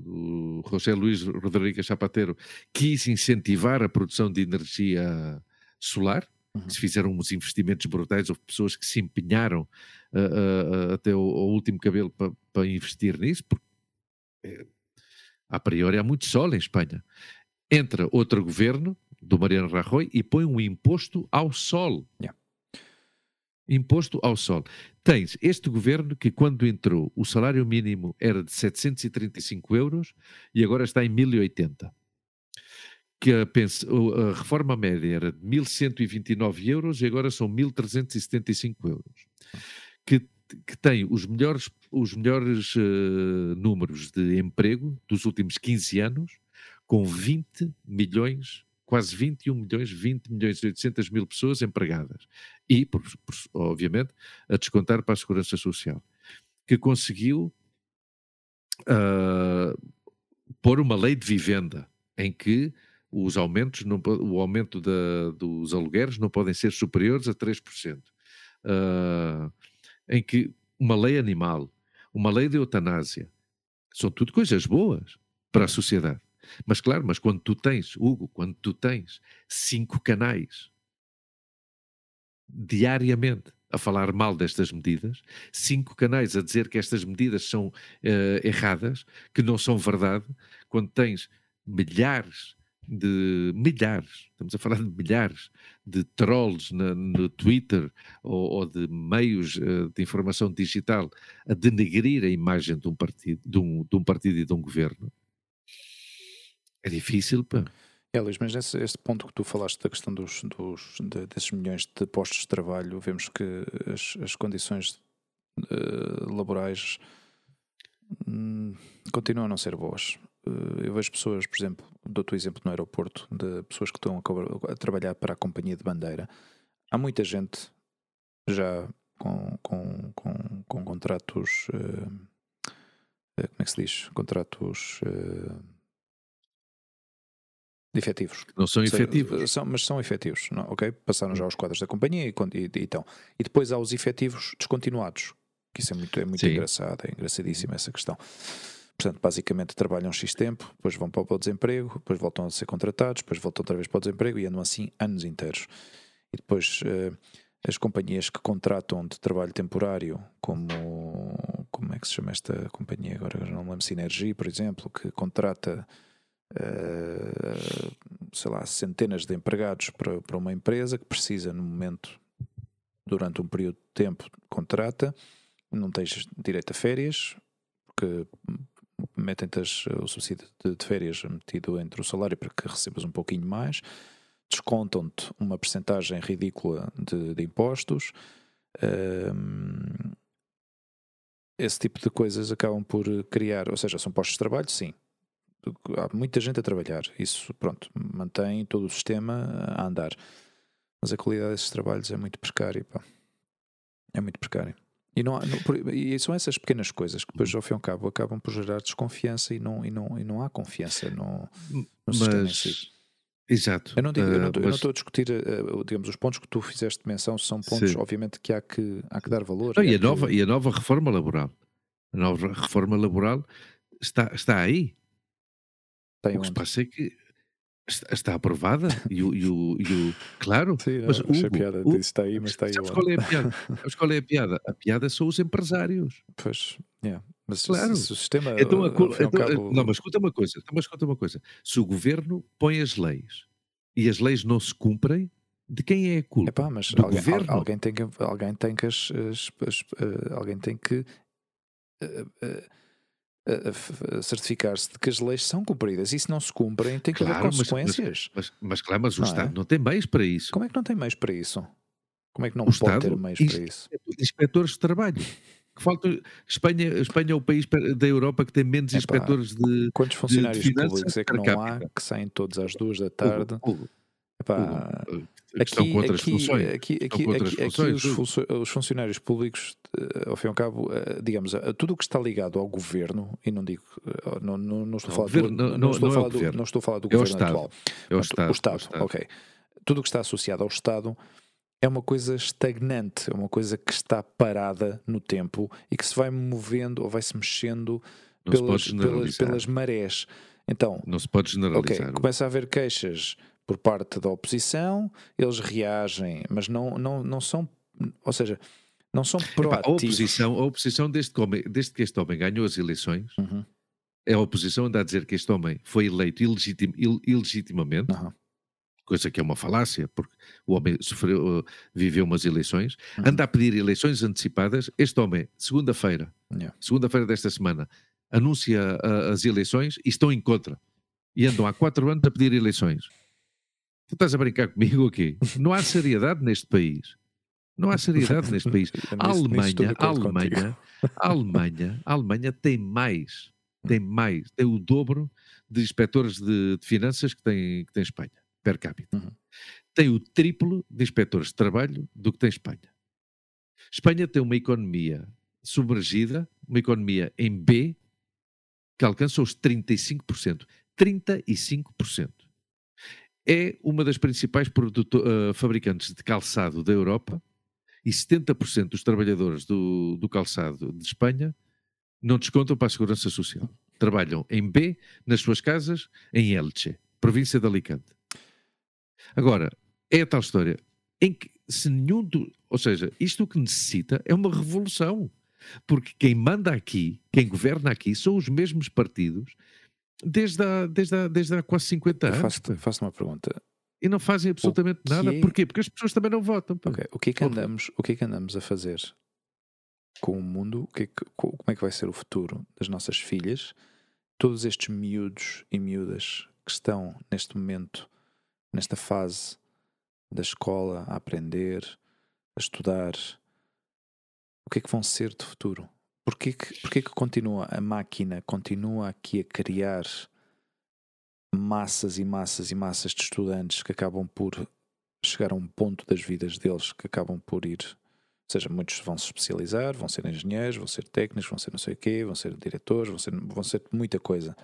do José Luís Rodrigues Zapatero quis incentivar a produção de energia solar, Uhum. se fizeram uns investimentos brutais, houve pessoas que se empenharam ah, ah, até ao, ao último cabelo para, para investir nisso, porque a priori há muito sol em Espanha. Entra outro governo, do Mariano Rajoy, e põe um imposto ao sol. Yeah. Imposto ao sol. Tens este governo que, quando entrou, o salário mínimo era de 735 euros e agora está em 1080 que a, a reforma média era de 1.129 euros e agora são 1.375 euros. Que, que tem os melhores, os melhores eh, números de emprego dos últimos 15 anos, com 20 milhões, quase 21 milhões, 20 milhões e 800 mil pessoas empregadas. E, por- por- obviamente, a descontar para a Segurança Social. Que conseguiu ah, pôr uma lei de vivenda em que os aumentos, não, o aumento da- dos alugueres não podem ser superiores a 3%. Ah, em que uma lei animal, uma lei de eutanásia, são tudo coisas boas para a sociedade. Mas claro, mas quando tu tens, Hugo, quando tu tens cinco canais diariamente a falar mal destas medidas, cinco canais a dizer que estas medidas são eh, erradas, que não são verdade, quando tens milhares de milhares, estamos a falar de milhares de trolls na- no Twitter ou, ou de meios eh, de informação digital a denegrir a imagem de um partido, de um, de um partido e de um governo. É difícil, pá. É, Luís, mas nesse esse ponto que tu falaste da questão dos, dos, de- desses milhões de postos de trabalho, vemos que as, as condições eh, laborais hum, continuam a não ser boas. eh, eu vejo pessoas, por exemplo, dou-te o exemplo no aeroporto, de pessoas que estão a, a, trabalhar para a companhia de bandeira. Há muita gente já com, com, com, com contratos. Uh, como é que se diz? Contratos. Uh, efetivos. Não são efetivos. São, mas são efetivos, não, ok? Passaram já aos quadros da companhia e, e, e, então. E depois há os efetivos descontinuados, que isso é muito, é muito engraçado, é engraçadíssima essa questão. Portanto, basicamente trabalham X tempo, depois vão para o desemprego, depois voltam a ser contratados, depois voltam outra vez para o desemprego e andam assim anos inteiros. E depois uh, as companhias que contratam de trabalho temporário, como como é que se chama esta companhia agora? Não me lembro, Sinergia, por exemplo, que contrata sei lá, centenas de empregados para, para uma empresa que precisa no momento, durante um período de tempo, contrata, não tens direito a férias, porque metem-te o subsídio de, férias metido entre o salário para que recebas um pouquinho mais, descontam-te uma percentagem ridícula de, de impostos. Um, esse tipo de coisas acabam por criar, ou seja, são postos de trabalho, sim. Há muita gente a trabalhar, isso, pronto, mantém todo o sistema a andar. Mas a qualidade desses trabalhos é muito precária, pá. É muito precária. E, não, não, e são essas pequenas coisas que depois, ao fim e ao cabo, acabam por gerar desconfiança e não, e não, e não há confiança no, no Mas, sistema em si. Exato. Eu não, digo, uh, eu, não, mas... não estou a discutir, uh, digamos, os pontos que tu fizeste menção são pontos, Sim. obviamente, que há que, há que dar valor. Não, e, a que... nova, e a nova reforma laboral? A nova reforma laboral está, está aí. Tem o que se passa é que Está aprovada e o, e o, e o [LAUGHS] claro, Sim, não, mas Hugo, piada, Hugo, está aí, mas está aí. Sabes qual é a piada? [LAUGHS] Sabes qual é a piada? A piada são os empresários. Pois, yeah. mas claro. se, se o sistema. Então, a, então, cabo... Não, mas escuta uma coisa, então, mas escuta uma coisa. Se o governo põe as leis e as leis não se cumprem, de quem é a culpa? Epá, mas alguém, governo? alguém tem que, alguém tem que, as, as, as, uh, alguém tem que uh, uh, certificar-se de que as leis são cumpridas e se não se cumprem tem que claro, haver consequências. Mas, mas, mas, claro, mas o não Estado é? não tem meios para isso. Como é que não tem meios para isso? Como é que não o pode Estado, ter meios para isso? Inspectores de trabalho. Que falta, Espanha, Espanha é o país da Europa que tem menos Epá, inspectores de. Quantos funcionários de públicos é que não há que saem todos às duas da tarde? Epá, aqui, estão com outras aqui, funções. Aqui, aqui, aqui, funções, aqui os, funcionários públicos, eh, ao fim e ao cabo, eh, digamos, tudo o que está ligado ao governo, e não digo, eh, não, não, não estou a falar do, não, não, estou a falar do, não estou a falar do é governo Estado. atual. É o Estado, o Estado, o Estado, ok. Tudo o que está associado ao Estado é uma coisa estagnante, é uma coisa que está parada no tempo e que se vai movendo ou vai se mexendo pelas, pelas, pelas marés. Então, não se pode generalizar. Okay, começa a haver queixas por parte da oposição, eles reagem, mas não, não, não são, ou seja, não são proativos. A oposição, a oposição desde, que, homem, desde que este homem ganhou as eleições, uhum. a oposição anda a dizer que este homem foi eleito ilegitim, ilegitimamente, uhum. coisa que é uma falácia, porque o homem sofreu, viveu umas eleições, uhum. anda a pedir eleições antecipadas. Este homem, segunda-feira, yeah. segunda-feira desta semana, anuncia uh, as eleições e estão em contra. E andam há quatro anos a pedir eleições. Tu estás a brincar comigo aqui? Não há seriedade neste país. Não há seriedade neste país. [LAUGHS] A Alemanha, a Alemanha, a Alemanha, a Alemanha tem mais, tem mais, tem o dobro de inspectores de, de finanças que tem, que tem Espanha, per capita. Uhum. Tem o triplo de inspectores de trabalho do que tem Espanha. Espanha tem uma economia submergida, uma economia em B, que alcança os 35%. 35% é uma das principais uh, fabricantes de calçado da Europa e 70% dos trabalhadores do, do calçado de Espanha não descontam para a Segurança Social. Trabalham em B, nas suas casas, em Elche, província de Alicante. Agora, é a tal história em que se nenhum do, ou seja, isto o que necessita é uma revolução. Porque quem manda aqui, quem governa aqui, são os mesmos partidos desde há, desde há, desde há quase 50 anos. Faço-te faço uma pergunta. E não fazem absolutamente nada. É... Porquê? Porque as pessoas também não votam. Okay. O, que é que andamos, o que é que andamos a fazer com o mundo? O que é que, como é que vai ser o futuro das nossas filhas? Todos estes miúdos e miúdas que estão neste momento, nesta fase da escola, a aprender, a estudar, o que é que vão ser de futuro? Porquê que, porquê que continua a máquina, continua aqui a criar massas e massas e massas de estudantes que acabam por chegar a um ponto das vidas deles que acabam por ir. Ou seja, muitos vão se especializar, vão ser engenheiros, vão ser técnicos, vão ser não sei o quê, vão ser diretores, vão ser, vão ser muita coisa.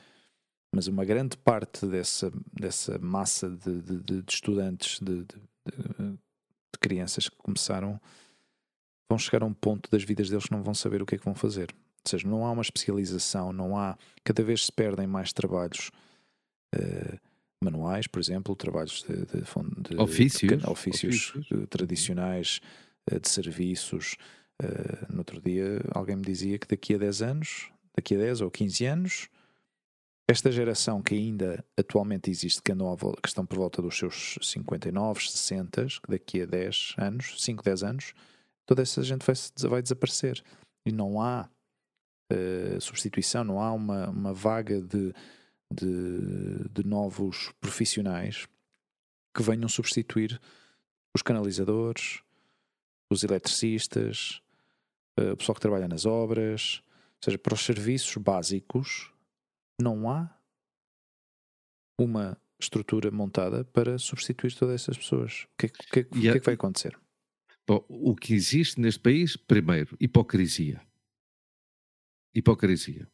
Mas uma grande parte dessa, dessa massa de, de, de estudantes, de, de, crianças que começaram, vão chegar a um ponto das vidas deles que não vão saber o que é que vão fazer. Ou seja, não há uma especialização, não há. Cada vez se perdem mais trabalhos. Uh, manuais, por exemplo, trabalhos de, de, de ofícios, de, ofícios, ofícios. tradicionais, eh, de serviços. Uh, no outro dia alguém me dizia que daqui a 10 anos, daqui a 10 ou 15 anos, esta geração que ainda atualmente existe, que, andam que estão por volta dos seus 59, 60, que daqui a 10 anos, 5, 10 anos, toda essa gente vai, vai desaparecer. E não há uh, substituição, não há uma, uma vaga de de, de novos profissionais que venham substituir os canalizadores, os eletricistas, eh, o pessoal que trabalha nas obras, ou seja, para os serviços básicos não há uma estrutura montada para substituir todas essas pessoas. O que, é, que, que, que é que vai acontecer? O que existe neste país, primeiro, hipocrisia. Hipocrisia.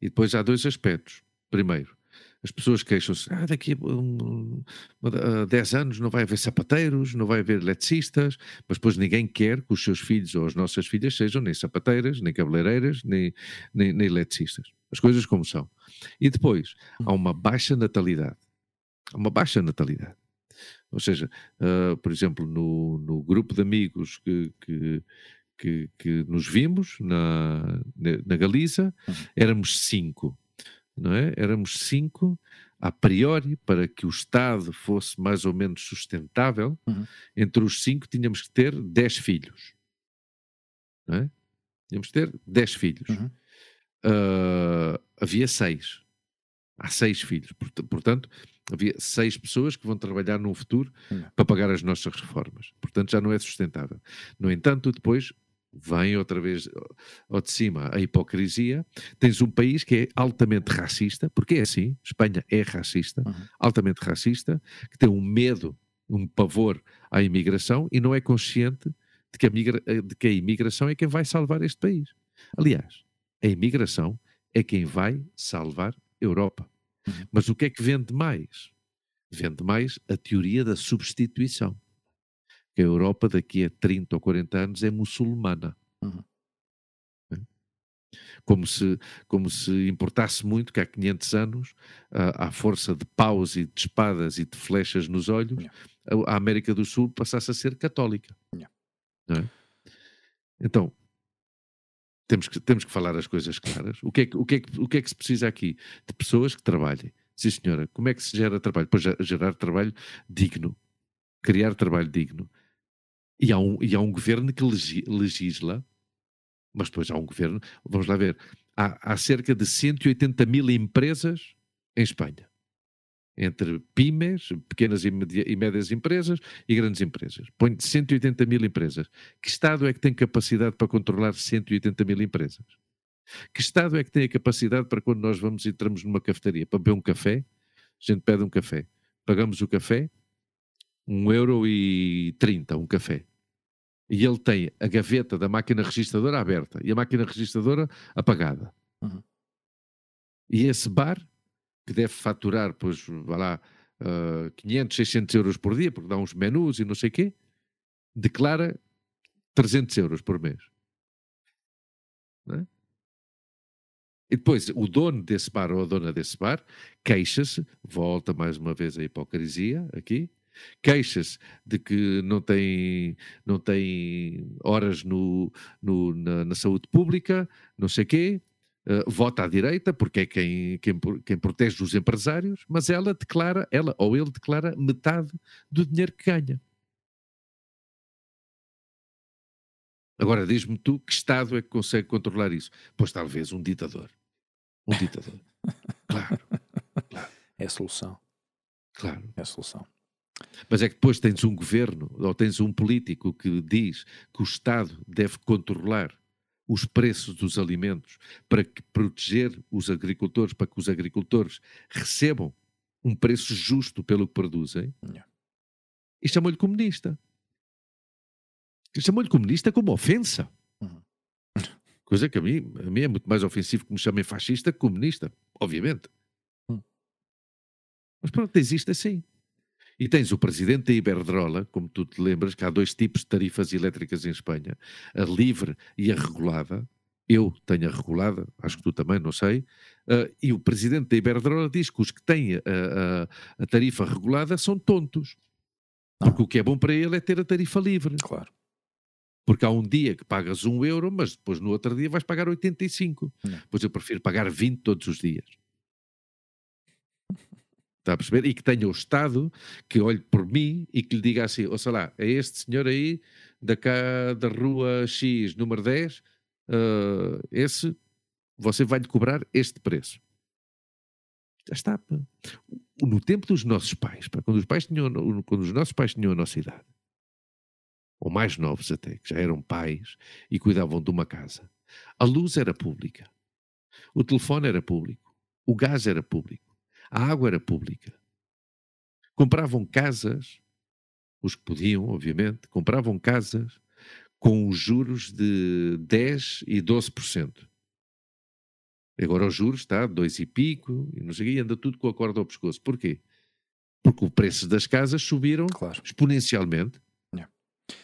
E depois há dois aspectos. Primeiro, as pessoas queixam-se, ah, daqui a, um, a 10 anos não vai haver sapateiros, não vai haver eletricistas, mas depois ninguém quer que os seus filhos ou as nossas filhas sejam nem sapateiras, nem cabeleireiras, nem, nem, nem eletricistas. As coisas como são. E depois, há uma baixa natalidade. Há uma baixa natalidade. Ou seja, uh, por exemplo, no, no grupo de amigos que, que que, que, nos vimos na, na Galiza, uhum. éramos cinco não é? Éramos cinco, a priori, para que o Estado fosse mais ou menos sustentável, uhum. entre os cinco tínhamos que ter dez filhos. Não é? Tínhamos que ter dez filhos. Uhum. Uh, havia seis. Há seis filhos. Portanto, havia seis pessoas que vão trabalhar no futuro uhum. para pagar as nossas reformas. Portanto, já não é sustentável. No entanto, depois vem outra vez ao de cima a hipocrisia. Tens um país que é altamente racista, porque é assim, Espanha é racista, uhum. altamente racista, que tem um medo, um pavor à imigração e não é consciente de que a, migra de que a imigração é quem vai salvar este país. Aliás, a imigração é quem vai salvar a Europa. Uhum. Mas o que é que vende mais? Vende mais a teoria da substituição que a Europa daqui a 30 ou 40 anos é muçulmana. Uhum. É? Como se, como se importasse muito que há 500 anos, à, à força de paus e de espadas e de flechas nos olhos, a, a, América do Sul passasse a ser católica. Yeah. É? Então, temos que, temos que falar as coisas claras. O que, é que, o, que é que, o que é que se precisa aqui? De pessoas que trabalhem. Sim, senhora, como é que se gera trabalho? Pois gerar trabalho digno, criar trabalho digno. E há um, e há um governo que legisla, mas depois há um governo, vamos lá ver, há, há cerca de 180 mil empresas em Espanha. Entre pymes, pequenas e, médias empresas e grandes empresas. Põe 180 mil empresas. Que Estado é que tem capacidade para controlar 180 mil empresas? Que Estado é que tem a capacidade para quando nós vamos e entramos numa cafetaria para beber um café, a gente pede um café, pagamos o café, um euro e trinta um café e ele tem a gaveta da máquina registradora aberta e a máquina registradora apagada. Uhum. E esse bar, que deve faturar, pois, vá lá, uh, 500, 600 euros por dia, porque dá uns menus e não sei o quê, declara 300 euros por mês. É? E depois o dono desse bar ou a dona desse bar queixa-se, volta mais uma vez a hipocrisia aqui, queixa-se de que não tem, não tem horas no, no na, na, saúde pública, não sei quê, uh, vota à direita, porque é quem, quem, quem protege os empresários, mas ela declara, ela ou ele declara metade do dinheiro que ganha. Agora diz-me tu que Estado é que consegue controlar isso? Pois talvez um ditador. Um ditador. [LAUGHS] claro, claro. É a solução. Claro. É a solução. Mas é que depois tens um governo ou tens um político que diz que o Estado deve controlar os preços dos alimentos para que proteger os agricultores, para que os agricultores recebam um preço justo pelo que produzem Yeah. e chamou-lhe comunista. Chamou-lhe comunista como ofensa. Uhum. Coisa que a mim, a mim é muito mais ofensivo que me chamem fascista que comunista, obviamente. Hum. Mas pronto, existe assim. E tens o presidente da Iberdrola, como tu te lembras, que há dois tipos de tarifas elétricas em Espanha, a livre e a regulada. Eu tenho a regulada, acho que tu também, não sei. Ah, e o presidente da Iberdrola diz que os que têm a, a- a tarifa regulada são tontos. Porque o que é bom para ele é ter a tarifa livre. Claro. Porque há um dia que pagas um euro, mas depois no outro dia vais pagar 85. Não. Pois eu prefiro pagar 20 todos os dias. Está a perceber? E que tenha o Estado que olhe por mim e que lhe diga assim: ou sei lá, é este senhor aí da, cá, da rua X, número 10, ah, esse você vai-lhe cobrar este preço. Já está. No tempo dos nossos pais, quando, os pais tinham, quando os nossos pais tinham a nossa idade, ou mais novos até, que já eram pais e cuidavam de uma casa, a luz era pública, o telefone era público, o gás era público, a água era pública. Compravam casas, os que podiam, obviamente, compravam casas com os juros de 10 e 12%. Agora os juros está dois e pico, e não sei e anda tudo com a corda ao pescoço. Porquê? Porque o preço das casas subiram Claro. exponencialmente.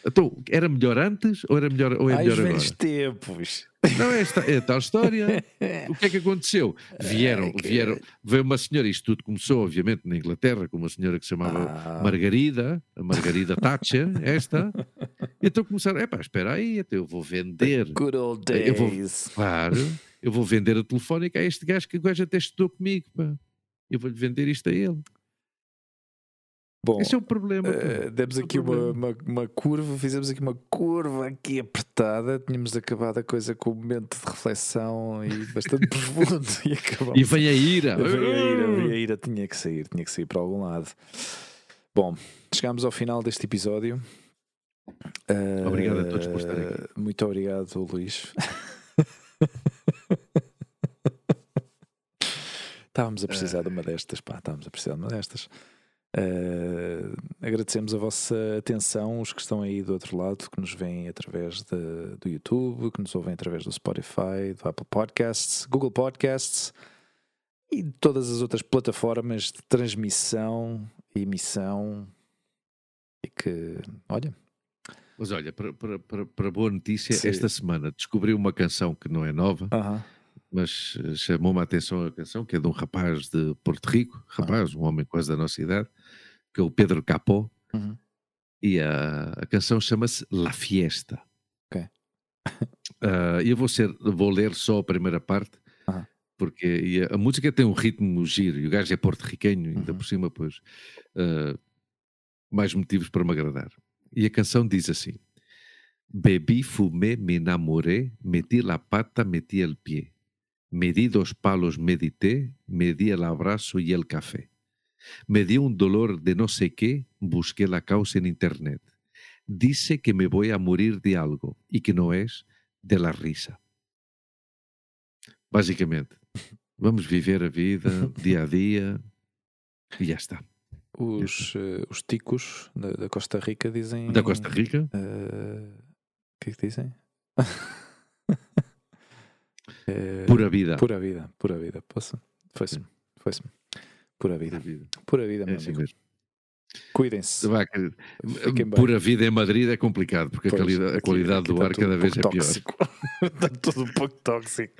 Então, era melhor antes ou era melhor, ou é Ai, melhor agora? velhos tempos. Não, é, esta, é a tal história. [LAUGHS] O que é que aconteceu? Vieram, que- vieram, veio uma senhora, isto tudo começou, obviamente, na Inglaterra, com uma senhora que se chamava Ah, Margarida, a Margarida [LAUGHS] Thatcher, esta. Então começaram, epá, espera aí, até eu vou vender. good old Eu vou- days. Claro, eu vou vender a telefónica a este gajo que o gajo até estudou comigo, pá. Eu vou-lhe vender isto a ele. Bom, Esse é o problema. eh, demos é aqui uma, problema. uma, uma curva, fizemos aqui uma curva aqui apertada. Tínhamos acabado a coisa com um momento de reflexão e [LAUGHS] bastante profundo. E acabamos E vem a ira. Veio a ira, [LAUGHS] veio a ira, tinha que sair, tinha que sair para algum lado. Bom, chegámos ao final deste episódio. Eh, Obrigado a todos por estarem aqui. Muito obrigado, Luís. [LAUGHS] Estávamos a precisar de uma destas, pá, estávamos a precisar de uma destas. Eh, agradecemos a vossa atenção, os que estão aí do outro lado, que nos veem através de- do YouTube, que nos ouvem através do Spotify, do Apple Podcasts, Google Podcasts e todas as outras plataformas de transmissão e emissão. E que, olha, Mas olha, para, para, para, para boa notícia, Sim. esta semana descobri uma canção que não é nova, aham, mas eh, chamou-me a atenção a canção, que é de um rapaz de Porto Rico, rapaz, um homem quase da nossa idade, que é o Pedro Capó, uhum, e a, a canção chama-se La Fiesta. Ok. [LAUGHS] E eu vou, ser, vou ler só a primeira parte, Aham. porque a, a música tem um ritmo giro, e o gajo é porto-riquenho, ainda Uhum. por cima, pois, ah, mais motivos para me agradar. E a canção diz assim: Bebi, fumé, me enamoré, meti la pata, meti el pie. Me di dos palos, medité, me di el abrazo y el café. Me dio un dolor de no sé qué, busqué la causa en internet. Dice que me voy a morir de algo y que no es de la risa. Basicamente, vamos viver a vida dia a dia e já está. os, eh, os ticos da, da Costa Rica dizem. Da Costa Rica, O que é que dizem? [LAUGHS] Eh, pura vida. Pura vida, pura vida. Posso? Foi-se. Foi-se. Pura vida. Pura vida, É meu assim amigo. Cuidem-se. Bem. Pura vida em Madrid é complicado, porque a, Pois, qualidade, a aqui- qualidade aqui do está ar cada um vez é pouco pior. está [LAUGHS] tudo um pouco tóxico.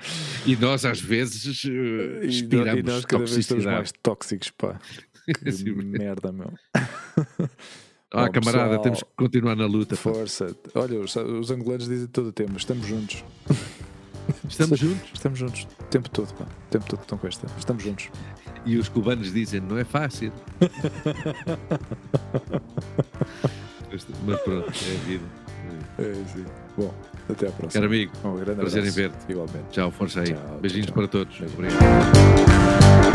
E nós, às vezes, eh, E, expiramos e nós cada vez estamos mais tóxicos, pá. [LAUGHS] Que Assim mesmo. merda, meu. Ah, Bom, camarada, pessoal, temos que continuar na luta. pá. Força. Olha, os, os angolanos dizem todo o tempo, estamos juntos. Estamos juntos. Estamos juntos. O tempo todo, pá. O tempo todo que estão com esta. Estamos juntos. E os cubanos dizem, não é fácil. [LAUGHS] Mas pronto, é a vida. É, sim. Bom, até à próxima. Caro amigo, Um grande prazer em abraço. ver-te. Igualmente. Tchau, força aí. Tchau, Beijinhos tchau. para todos. Beijinhos. Obrigado.